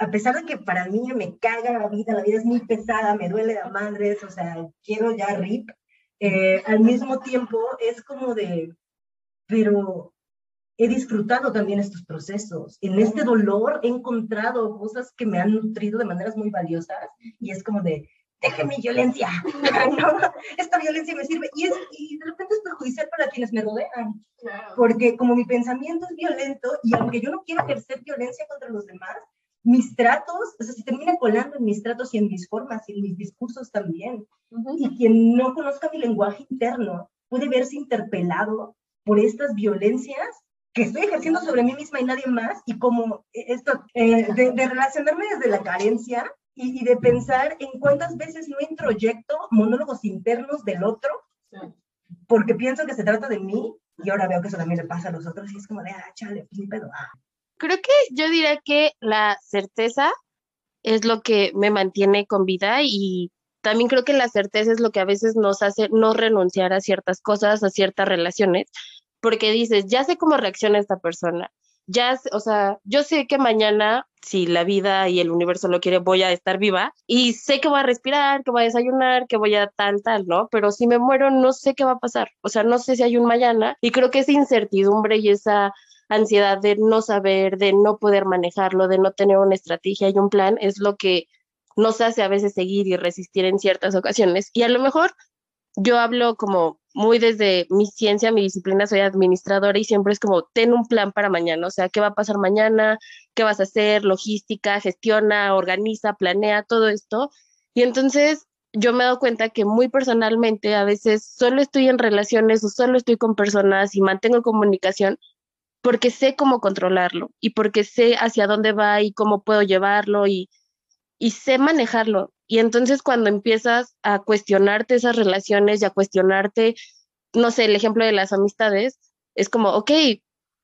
a pesar de que para mí me caga la vida, la vida es muy pesada, me duele a madres, o sea, quiero ya rip, eh, al mismo tiempo es como de, pero he disfrutado también estos procesos. En este dolor he encontrado cosas que me han nutrido de maneras muy valiosas y es como de, deje mi violencia, esta violencia me sirve y, es, y de repente es perjudicial para quienes me rodean, porque como mi pensamiento es violento y aunque yo no quiero ejercer violencia contra los demás, mis tratos, o sea, se termina colando en mis tratos y en mis formas y en mis discursos también. Y quien no conozca mi lenguaje interno puede verse interpelado por estas violencias que estoy ejerciendo sobre mí misma y nadie más, y como esto, eh, de, relacionarme desde la carencia y, de pensar en cuántas veces no introyecto monólogos internos del otro, porque pienso que se trata de mí, y ahora veo que eso también le pasa a los otros, y es como de, ah, chale, pues pedo. Ah. Creo que yo diría que la certeza es lo que me mantiene con vida y también creo que la certeza es lo que a veces nos hace no renunciar a ciertas cosas, a ciertas relaciones, porque dices, ya sé cómo reacciona esta persona, ya, o sea, yo sé que mañana, si la vida y el universo lo quiere, voy a estar viva y sé que voy a respirar, que voy a desayunar, que voy a tal, tal, ¿no? Pero si me muero, no sé qué va a pasar, o sea, no sé si hay un mañana y creo que esa incertidumbre y esa ansiedad de no saber, de no poder manejarlo, de no tener una estrategia y un plan es lo que nos hace a veces seguir y resistir en ciertas ocasiones. Y a lo mejor yo hablo como muy desde mi ciencia, mi disciplina, soy administradora y siempre es como, ten un plan para mañana, o sea, ¿qué va a pasar mañana? ¿Qué vas a hacer? Logística, gestiona, organiza, planea, todo esto. Y entonces yo me he cuenta que muy personalmente a veces solo estoy en relaciones o solo estoy con personas y mantengo comunicación porque sé cómo controlarlo y porque sé hacia dónde va y cómo puedo llevarlo y, y sé manejarlo. Y entonces cuando empiezas a cuestionarte esas relaciones y a cuestionarte, no sé, el ejemplo de las amistades, es como, ok,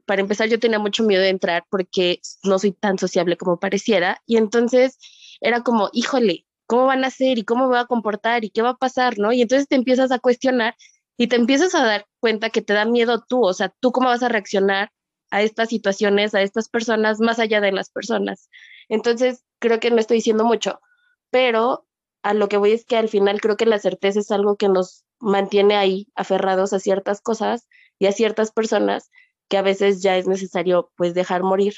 para empezar yo tenía mucho miedo de entrar porque no soy tan sociable como pareciera. Y entonces era como, híjole, ¿cómo van a ser y cómo me va a comportar y qué va a pasar, no? Y entonces te empiezas a cuestionar y te empiezas a dar cuenta que te da miedo tú, o sea, tú cómo vas a reaccionar a estas situaciones, a estas personas, más allá de las personas. Entonces, creo que no estoy diciendo mucho, pero a lo que voy es que al final creo que la certeza es algo que nos mantiene ahí aferrados a ciertas cosas y a ciertas personas que a veces ya es necesario pues dejar morir.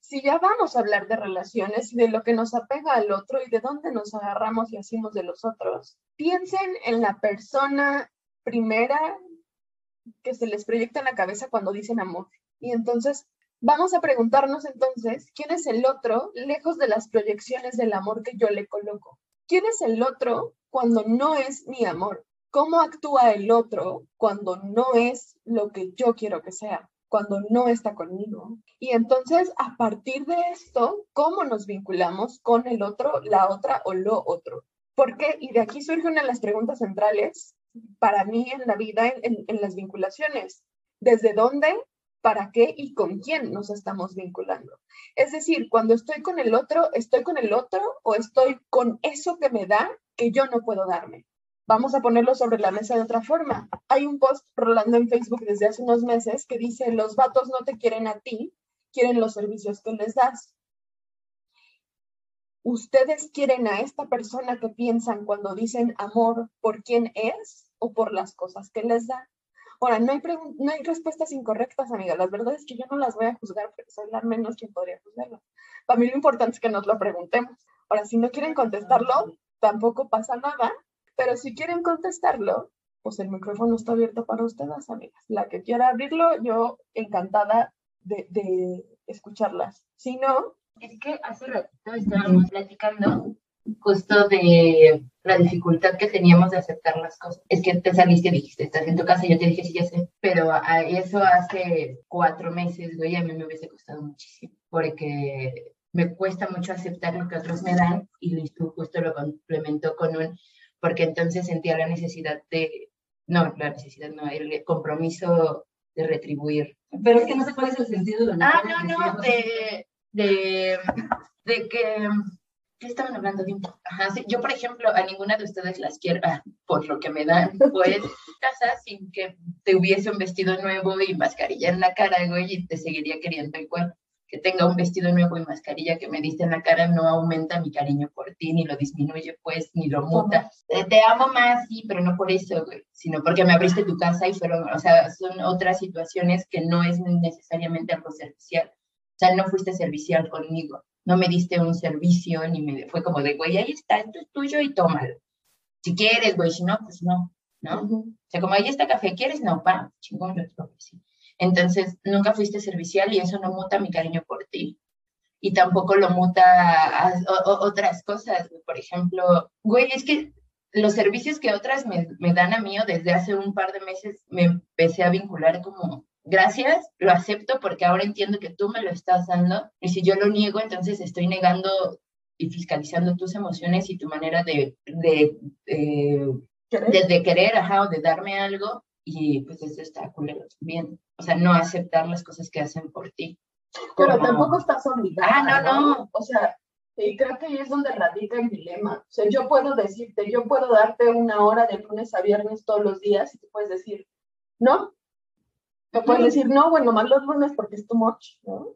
Si ya vamos a hablar de relaciones y de lo que nos apega al otro y de dónde nos agarramos y hacemos de los otros, piensen en la persona primera que se les proyecta en la cabeza cuando dicen amor. Y entonces Vamos a preguntarnos entonces, ¿quién es el otro lejos de las proyecciones del amor que yo le coloco? ¿Quién es el otro cuando no es mi amor? ¿Cómo actúa el otro cuando no es lo que yo quiero que sea? cuando no está conmigo. Y entonces, a partir de esto, ¿cómo nos vinculamos con el otro, la otra o lo otro? ¿Por qué? Y de aquí surge una de las preguntas centrales para mí en la vida, en, en las vinculaciones. ¿Desde dónde para qué y con quién nos estamos vinculando. Es decir, cuando estoy con el otro, ¿estoy con el otro o estoy con eso que me da que yo no puedo darme? Vamos a ponerlo sobre la mesa de otra forma. Hay un post rolando en Facebook desde hace unos meses que dice, los vatos no te quieren a ti, quieren los servicios que les das. ¿Ustedes quieren a esta persona que piensan cuando dicen amor por quién es o por las cosas que les da? Ahora, no hay, no hay respuestas incorrectas, amiga. La verdad es que yo no las voy a juzgar porque soy la menos quien podría juzgarlas. Para mí lo importante es que nos lo preguntemos. Ahora, si no quieren contestarlo, tampoco pasa nada. Pero si quieren contestarlo, pues el micrófono está abierto para ustedes, amigas. La que quiera abrirlo, yo encantada de, de escucharlas. Si no... Es que hace rato estábamos platicando justo de la dificultad que teníamos de aceptar las cosas. Es que te saliste y dijiste, estás en tu casa, y yo te dije, sí, ya sé, pero a eso hace cuatro meses, güey, a mí me hubiese costado muchísimo, porque me cuesta mucho aceptar lo que otros me dan, y Luis tú justo lo complementó con un, porque entonces sentía la necesidad de, no, la necesidad no, el compromiso de retribuir. Pero es que no sé cuál es el sentido de Ah, no, no, de, de, de que ¿Qué estaban hablando de un Ajá, sí. Yo, por ejemplo, a ninguna de ustedes las quiero, ah, por lo que me dan, pues, casa sin que te hubiese un vestido nuevo y mascarilla en la cara, güey, y te seguiría queriendo igual. que tenga un vestido nuevo y mascarilla que me diste en la cara no aumenta mi cariño por ti, ni lo disminuye, pues, ni lo muta. Eh, Te amo más, sí, pero no por eso, güey, sino porque me abriste tu casa y fueron, o sea, son otras situaciones que no es necesariamente algo servicial. O sea, no fuiste servicial conmigo, no me diste un servicio, ni me fue como de, güey, ahí está, esto es tuyo y tómalo. Si quieres, güey, si no, pues no, ¿no? O sea, como ahí está café, ¿quieres? No, pa, chingón, yo sí. Entonces, nunca fuiste servicial y eso no muta mi cariño por ti. Y tampoco lo muta a, otras cosas. güey. Por ejemplo, güey, es que los servicios que otras me, me dan a mí o desde hace un par de meses me empecé a vincular como, gracias, lo acepto porque ahora entiendo que tú me lo estás dando y si yo lo niego, entonces estoy negando y fiscalizando tus emociones y tu manera de, de, eh, ¿Querés? de, querer, ajá, o de darme algo y pues eso está culero también. O sea, no aceptar las cosas que hacen por ti. Pero Como- tampoco estás obligada. Ah, no, no. O sea, y creo que ahí es donde radica el dilema. O sea, yo puedo decirte, yo puedo darte una hora de lunes a viernes todos los días y tú puedes decir, no. Me puedes decir, no, bueno, más los lunes porque es too much, ¿no?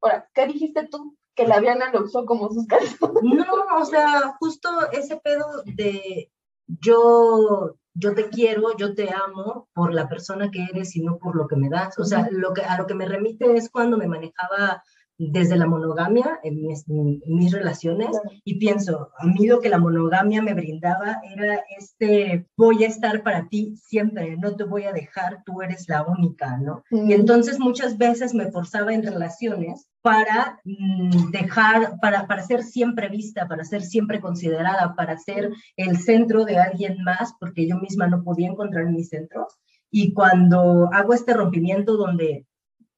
Ahora, ¿qué dijiste tú? Que la Diana lo usó como sus calzones. No, o sea, justo ese pedo de yo, yo te quiero, yo te amo por la persona que eres y no por lo que me das. O sea, lo que, a lo que me remite es cuando me manejaba desde la monogamia en mis, en mis relaciones y pienso, a mí lo que la monogamia me brindaba era este, voy a estar para ti siempre, no te voy a dejar, tú eres la única, ¿no? Y entonces muchas veces me forzaba en relaciones para mm, dejar, para, para ser siempre vista, para ser siempre considerada, para ser el centro de alguien más, porque yo misma no podía encontrar mi centro. Y cuando hago este rompimiento donde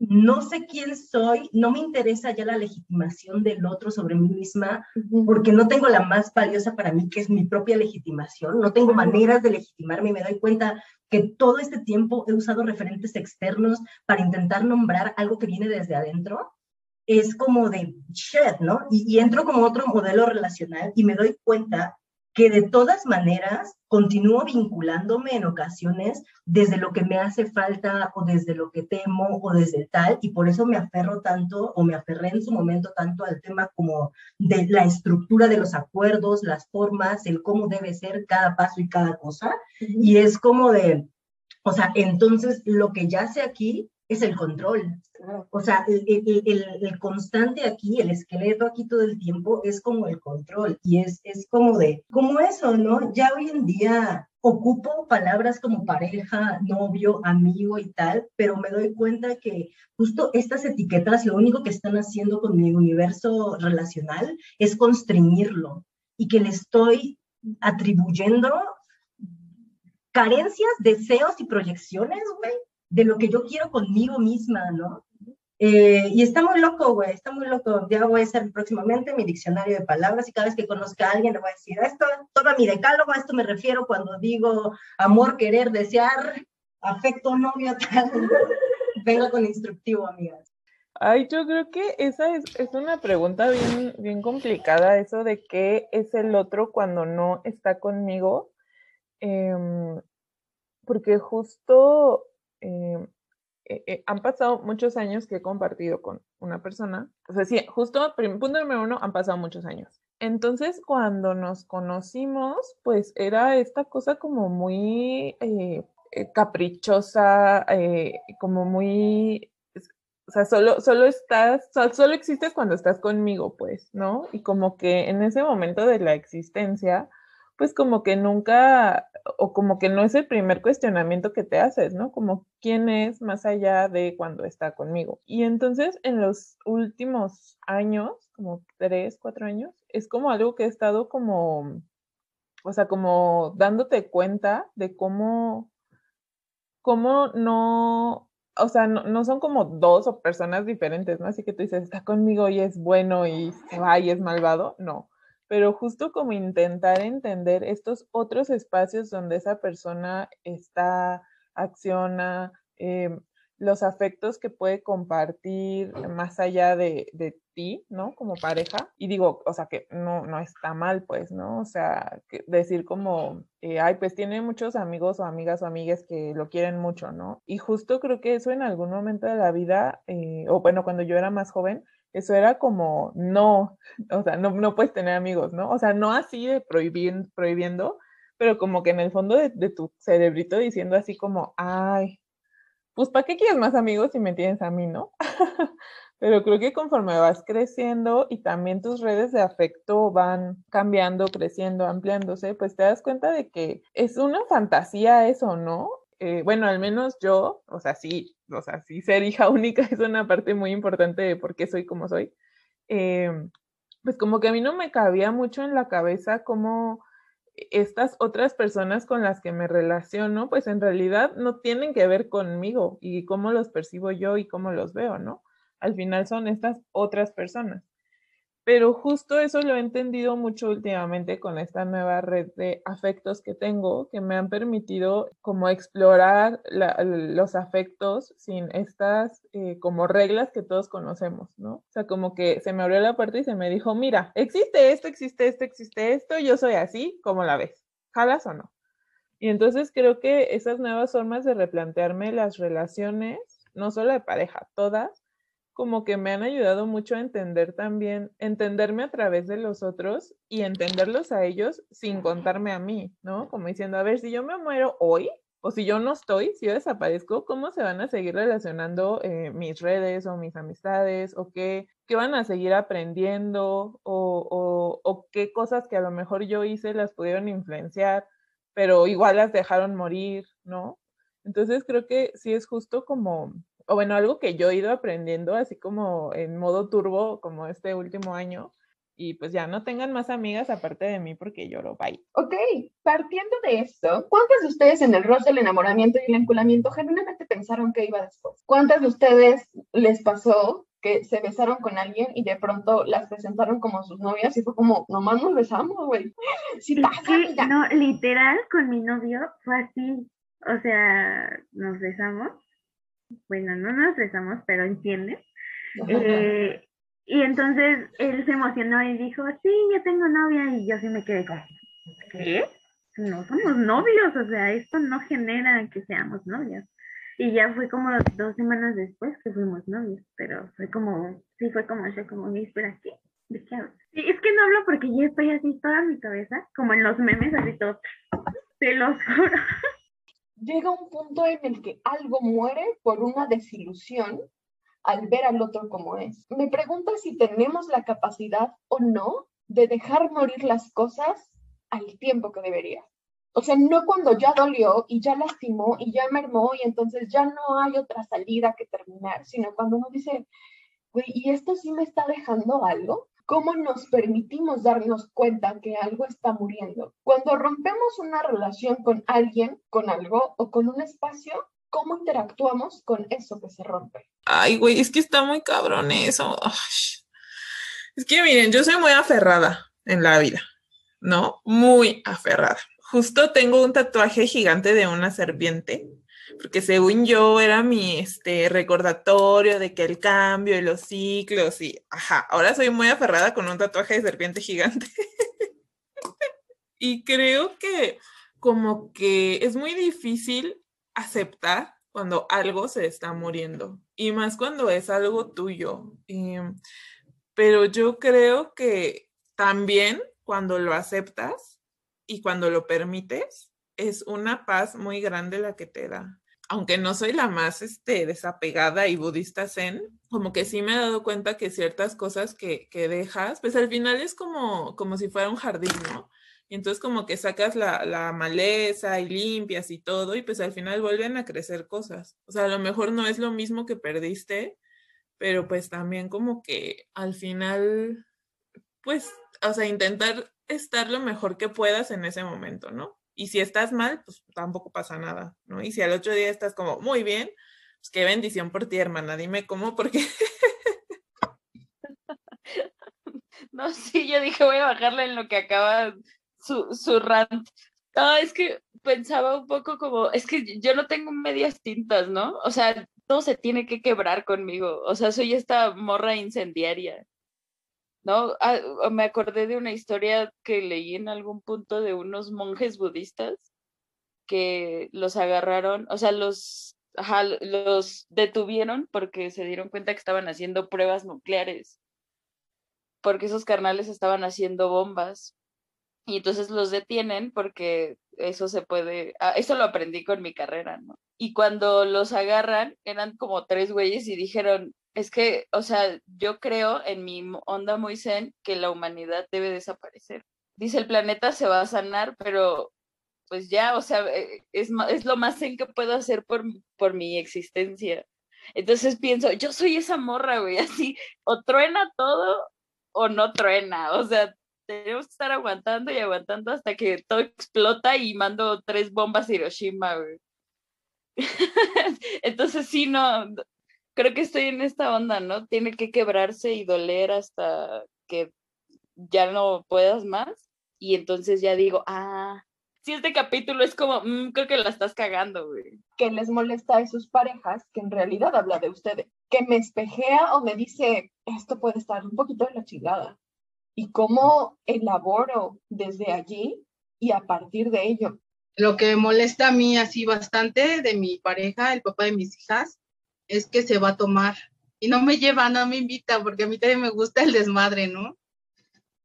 no sé quién soy, no me interesa ya la legitimación del otro sobre mí misma, porque no tengo la más valiosa para mí, que es mi propia legitimación, no tengo maneras de legitimarme y me doy cuenta que todo este tiempo he usado referentes externos para intentar nombrar algo que viene desde adentro, es como de shit, ¿no? Y, y entro como otro modelo relacional y me doy cuenta que de todas maneras continúo vinculándome en ocasiones desde lo que me hace falta o desde lo que temo o desde tal, y por eso me aferro tanto o me aferré en su momento tanto al tema como de la estructura de los acuerdos, las formas, el cómo debe ser cada paso y cada cosa, y es como de, o sea, entonces lo que ya sé aquí es el control. O sea, el, el, el, el, constante aquí, el esqueleto aquí todo el tiempo es como el control y es, es como de, como eso, ¿no? Ya hoy en día ocupo palabras como pareja, novio, amigo y tal, pero me doy cuenta que justo estas etiquetas lo único que están haciendo con mi universo relacional es constreñirlo y que le estoy atribuyendo carencias, deseos y proyecciones, güey, de lo que yo quiero conmigo misma, ¿no? Eh, y está muy loco, güey, está muy loco. Ya voy a hacer próximamente mi diccionario de palabras y cada vez que conozca a alguien le voy a decir, esto, todo mi decálogo, a esto me refiero cuando digo amor, querer, desear, afecto, novio, tal. Venga con instructivo, amigas. Ay, yo creo que esa es, es una pregunta bien, bien complicada, eso de qué es el otro cuando no está conmigo. Eh, porque justo eh, eh, han pasado muchos años que he compartido con una persona. O sea, sí, justo, punto número uno, han pasado muchos años. Entonces, cuando nos conocimos, pues era esta cosa como muy eh, caprichosa, como muy... O sea, solo, solo estás, solo existes cuando estás conmigo, pues, ¿no? Y como que en ese momento de la existencia, pues como que nunca, o como que no es el primer cuestionamiento que te haces, ¿no? Como quién es más allá de cuando está conmigo. Y entonces en los últimos años, como tres, cuatro años, es como algo que he estado como, o sea, como dándote cuenta de cómo, cómo no, o sea, no, no, son como dos o personas diferentes, ¿no? Así que tú dices, está conmigo y es bueno y se va y es malvado. No, pero justo como intentar entender estos otros espacios donde esa persona está, acciona, eh, los afectos que puede compartir más allá de, de, ti, ¿no? Como pareja. Y digo, o sea, que no, no está mal, pues, ¿no? O sea, decir como, eh, ay, pues tiene muchos amigos o amigas o amigas que lo quieren mucho, ¿no? Y justo creo que eso en algún momento de la vida, eh, o bueno, cuando yo era más joven, eso era como, no, o sea, no, no puedes tener amigos, ¿no? O sea, no así de prohibiendo, prohibiendo pero como que en el fondo de, tu cerebrito diciendo así como, ay, pues ¿para qué quieres más amigos si me tienes a mí, no? Pero creo que conforme vas creciendo y también tus redes de afecto van cambiando, creciendo, ampliándose, pues te das cuenta de que es una fantasía eso, ¿no? Eh, bueno, al menos yo, o sea, sí, o sea, sí ser hija única es una parte muy importante de por qué soy como soy. Em, pues como que a mí no me cabía mucho en la cabeza cómo estas otras personas con las que me relaciono, pues en realidad no tienen que ver conmigo y cómo los percibo yo y cómo los veo, ¿no? Al final son estas otras personas. Pero justo eso lo he entendido mucho últimamente con esta nueva red de afectos que tengo, que me han permitido como explorar los afectos sin estas eh, como reglas que todos conocemos, ¿no? O sea, como que se me abrió la puerta y se me dijo, mira, existe esto, existe esto, existe esto, yo soy así, ¿cómo la ves? ¿Jalas o no? Y entonces creo que esas nuevas formas de replantearme las relaciones, no solo de pareja, todas, como que me han ayudado mucho a entender también, entenderme a través de los otros y entenderlos a ellos sin contarme a mí, ¿no? Como diciendo, a ver, si yo me muero hoy o si yo no estoy, si yo desaparezco, ¿cómo se van a seguir relacionando eh, mis redes o mis amistades o qué, qué van a seguir aprendiendo o, o, o qué cosas que a lo mejor yo hice las pudieron influenciar, pero igual las dejaron morir, ¿no? Entonces creo que sí es justo como o bueno, algo que yo he ido aprendiendo así como en modo turbo, como este último año. Y pues ya no tengan más amigas aparte de mí porque lloro, bye. Ok, partiendo de esto, ¿cuántas de ustedes en el rol del enamoramiento y el enculamiento genuinamente pensaron que iba después? ¿Cuántas de ustedes les pasó que se besaron con alguien y de pronto las presentaron como sus novias y fue como, nomás nos besamos, güey. Sí, no, literal, con mi novio fue así. O sea, nos besamos bueno, no nos besamos, pero entiendes. Eh, y entonces él se emocionó y dijo, sí, yo tengo novia y yo sí me quedé con, ¿qué? No somos novios, o sea, esto no genera que seamos novios. Y ya fue como dos semanas después que fuimos novios, pero fue como, sí, fue como, yo como, espera, ¿qué? ¿De qué hablo? Sí, es que no hablo porque ya estoy así toda mi cabeza, como en los memes, así todo, te los juro llega un punto en el que algo muere por una desilusión al ver al otro como es. Me pregunto si tenemos la capacidad o no de dejar morir las cosas al tiempo que debería. O sea, no cuando ya dolió y ya lastimó y ya mermó y entonces ya no hay otra salida que terminar, sino cuando uno dice, güey, ¿y esto sí me está dejando algo? ¿Cómo nos permitimos darnos cuenta que algo está muriendo? Cuando rompemos una relación con alguien, con algo o con un espacio, ¿cómo interactuamos con eso que se rompe? Ay, güey, es que está muy cabrón eso. Es que miren, yo soy muy aferrada en la vida, ¿no? Muy aferrada. Justo tengo un tatuaje gigante de una serpiente porque según yo era mi este, recordatorio de que el cambio y los ciclos y, ajá, ahora soy muy aferrada con un tatuaje de serpiente gigante. y creo que como que es muy difícil aceptar cuando algo se está muriendo y más cuando es algo tuyo. Pero yo creo que también cuando lo aceptas y cuando lo permites, es una paz muy grande la que te da aunque no soy la más este, desapegada y budista zen, como que sí me he dado cuenta que ciertas cosas que, que dejas, pues al final es como, como si fuera un jardín, ¿no? Y entonces como que sacas la, la, maleza y limpias y todo, y pues al final vuelven a crecer cosas. O sea, a lo mejor no es lo mismo que perdiste, pero pues también como que al final, pues, o sea, intentar estar lo mejor que puedas en ese momento, ¿no? Y si estás mal, pues tampoco pasa nada, ¿no? Y si al otro día estás como, muy bien, pues qué bendición por ti, hermana. Dime cómo, porque... no, sí, yo dije, voy a bajarle en lo que acaba su, su rant. No, es que pensaba un poco como, es que yo no tengo medias tintas, ¿no? O sea, todo se tiene que quebrar conmigo. O sea, soy esta morra incendiaria. ¿No? Ah, me acordé de una historia que leí en algún punto de unos monjes budistas que los agarraron, o sea, los, los detuvieron porque se dieron cuenta que estaban haciendo pruebas nucleares, porque esos carnales estaban haciendo bombas. Y entonces los detienen porque eso se puede, ah, eso lo aprendí con mi carrera, ¿no? Y cuando los agarran, eran como tres güeyes y dijeron, es que, o sea, yo creo en mi onda muy zen que la humanidad debe desaparecer. Dice, el planeta se va a sanar, pero pues ya, o sea, eh, es, es lo más zen que puedo hacer por, por mi existencia. Entonces pienso, yo soy esa morra, güey, así, o truena todo o no truena, o sea, tenemos que estar aguantando y aguantando hasta que todo explota y mando tres bombas a Hiroshima, güey. Entonces sí, no, creo que estoy en esta onda, ¿no? Tiene que quebrarse y doler hasta que ya no puedas más. Y entonces ya digo, ah, si este capítulo es como, mm, creo que la estás cagando, güey. Que les molesta a sus parejas, que en realidad habla de ustedes, que me espejea o me dice, esto puede estar un poquito de la chingada. Y cómo elaboro desde allí y a partir de ello. Lo que molesta a mí así bastante de mi pareja, el papá de mis hijas, es que se va a tomar y no me lleva, no me invita, porque a mí también me gusta el desmadre, ¿no?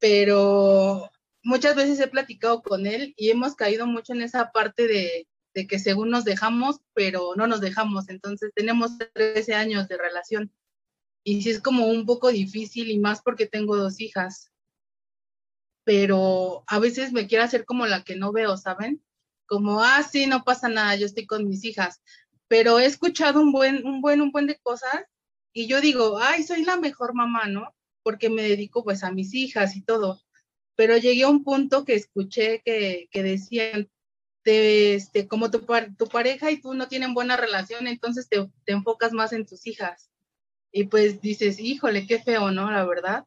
Pero muchas veces he platicado con él y hemos caído mucho en esa parte de, de que según nos dejamos, pero no nos dejamos. Entonces tenemos 13 años de relación y sí es como un poco difícil y más porque tengo dos hijas. Pero a veces me quiere hacer como la que no veo, ¿saben? Como, ah, sí, no pasa nada, yo estoy con mis hijas pero he escuchado un buen, un buen, un buen de cosas y yo digo, ay, soy la mejor mamá, ¿no? Porque me dedico pues a mis hijas y todo. Pero llegué a un punto que escuché que, que decían, este, como tu, tu pareja y tú no tienen buena relación, entonces te, te enfocas más en tus hijas. Y pues dices, híjole, qué feo, ¿no? La verdad.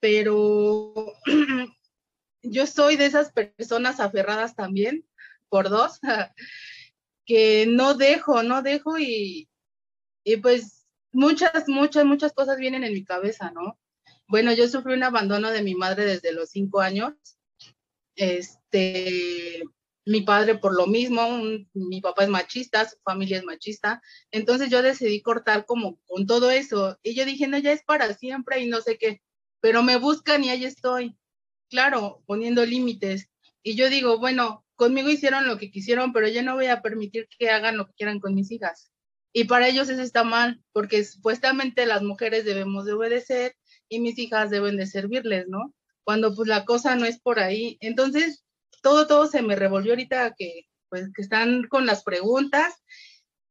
Pero yo soy de esas personas aferradas también, por dos, que no dejo, no dejo y, y pues muchas, muchas, muchas cosas vienen en mi cabeza, ¿no? Bueno, yo sufrí un abandono de mi madre desde los cinco años. Este, mi padre por lo mismo, mi papá es machista, su familia es machista. Entonces yo decidí cortar como con todo eso. Y yo dije, no, ya es para siempre y no sé qué. Pero me buscan y ahí estoy. Claro, poniendo límites. Y yo digo, bueno, conmigo hicieron lo que quisieron, pero yo no voy a permitir que hagan lo que quieran con mis hijas. Y para ellos eso está mal, porque supuestamente las mujeres debemos de obedecer y mis hijas deben de servirles, ¿no? Cuando pues la cosa no es por ahí. Entonces, todo, todo se me revolvió ahorita que, pues, que están con las preguntas.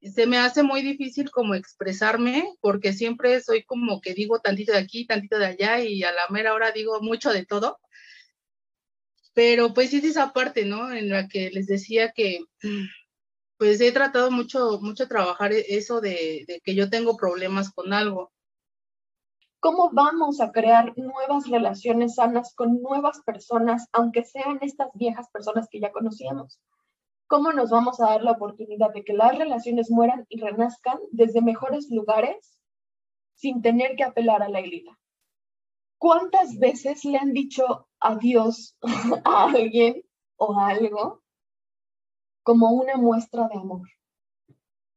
Se me hace muy difícil como expresarme, porque siempre soy como que digo tantito de aquí, tantito de allá, y a la mera hora digo mucho de todo. Pero pues es esa parte, ¿no? En la que les decía que pues he tratado mucho, mucho trabajar e-, eso de, que yo tengo problemas con algo. ¿Cómo vamos a crear nuevas relaciones sanas con nuevas personas, aunque sean estas viejas personas que ya conocíamos? ¿Cómo nos vamos a dar la oportunidad de que las relaciones mueran y renazcan desde mejores lugares sin tener que apelar a la élite? ¿Cuántas veces le han dicho adiós a alguien o a algo como una muestra de amor?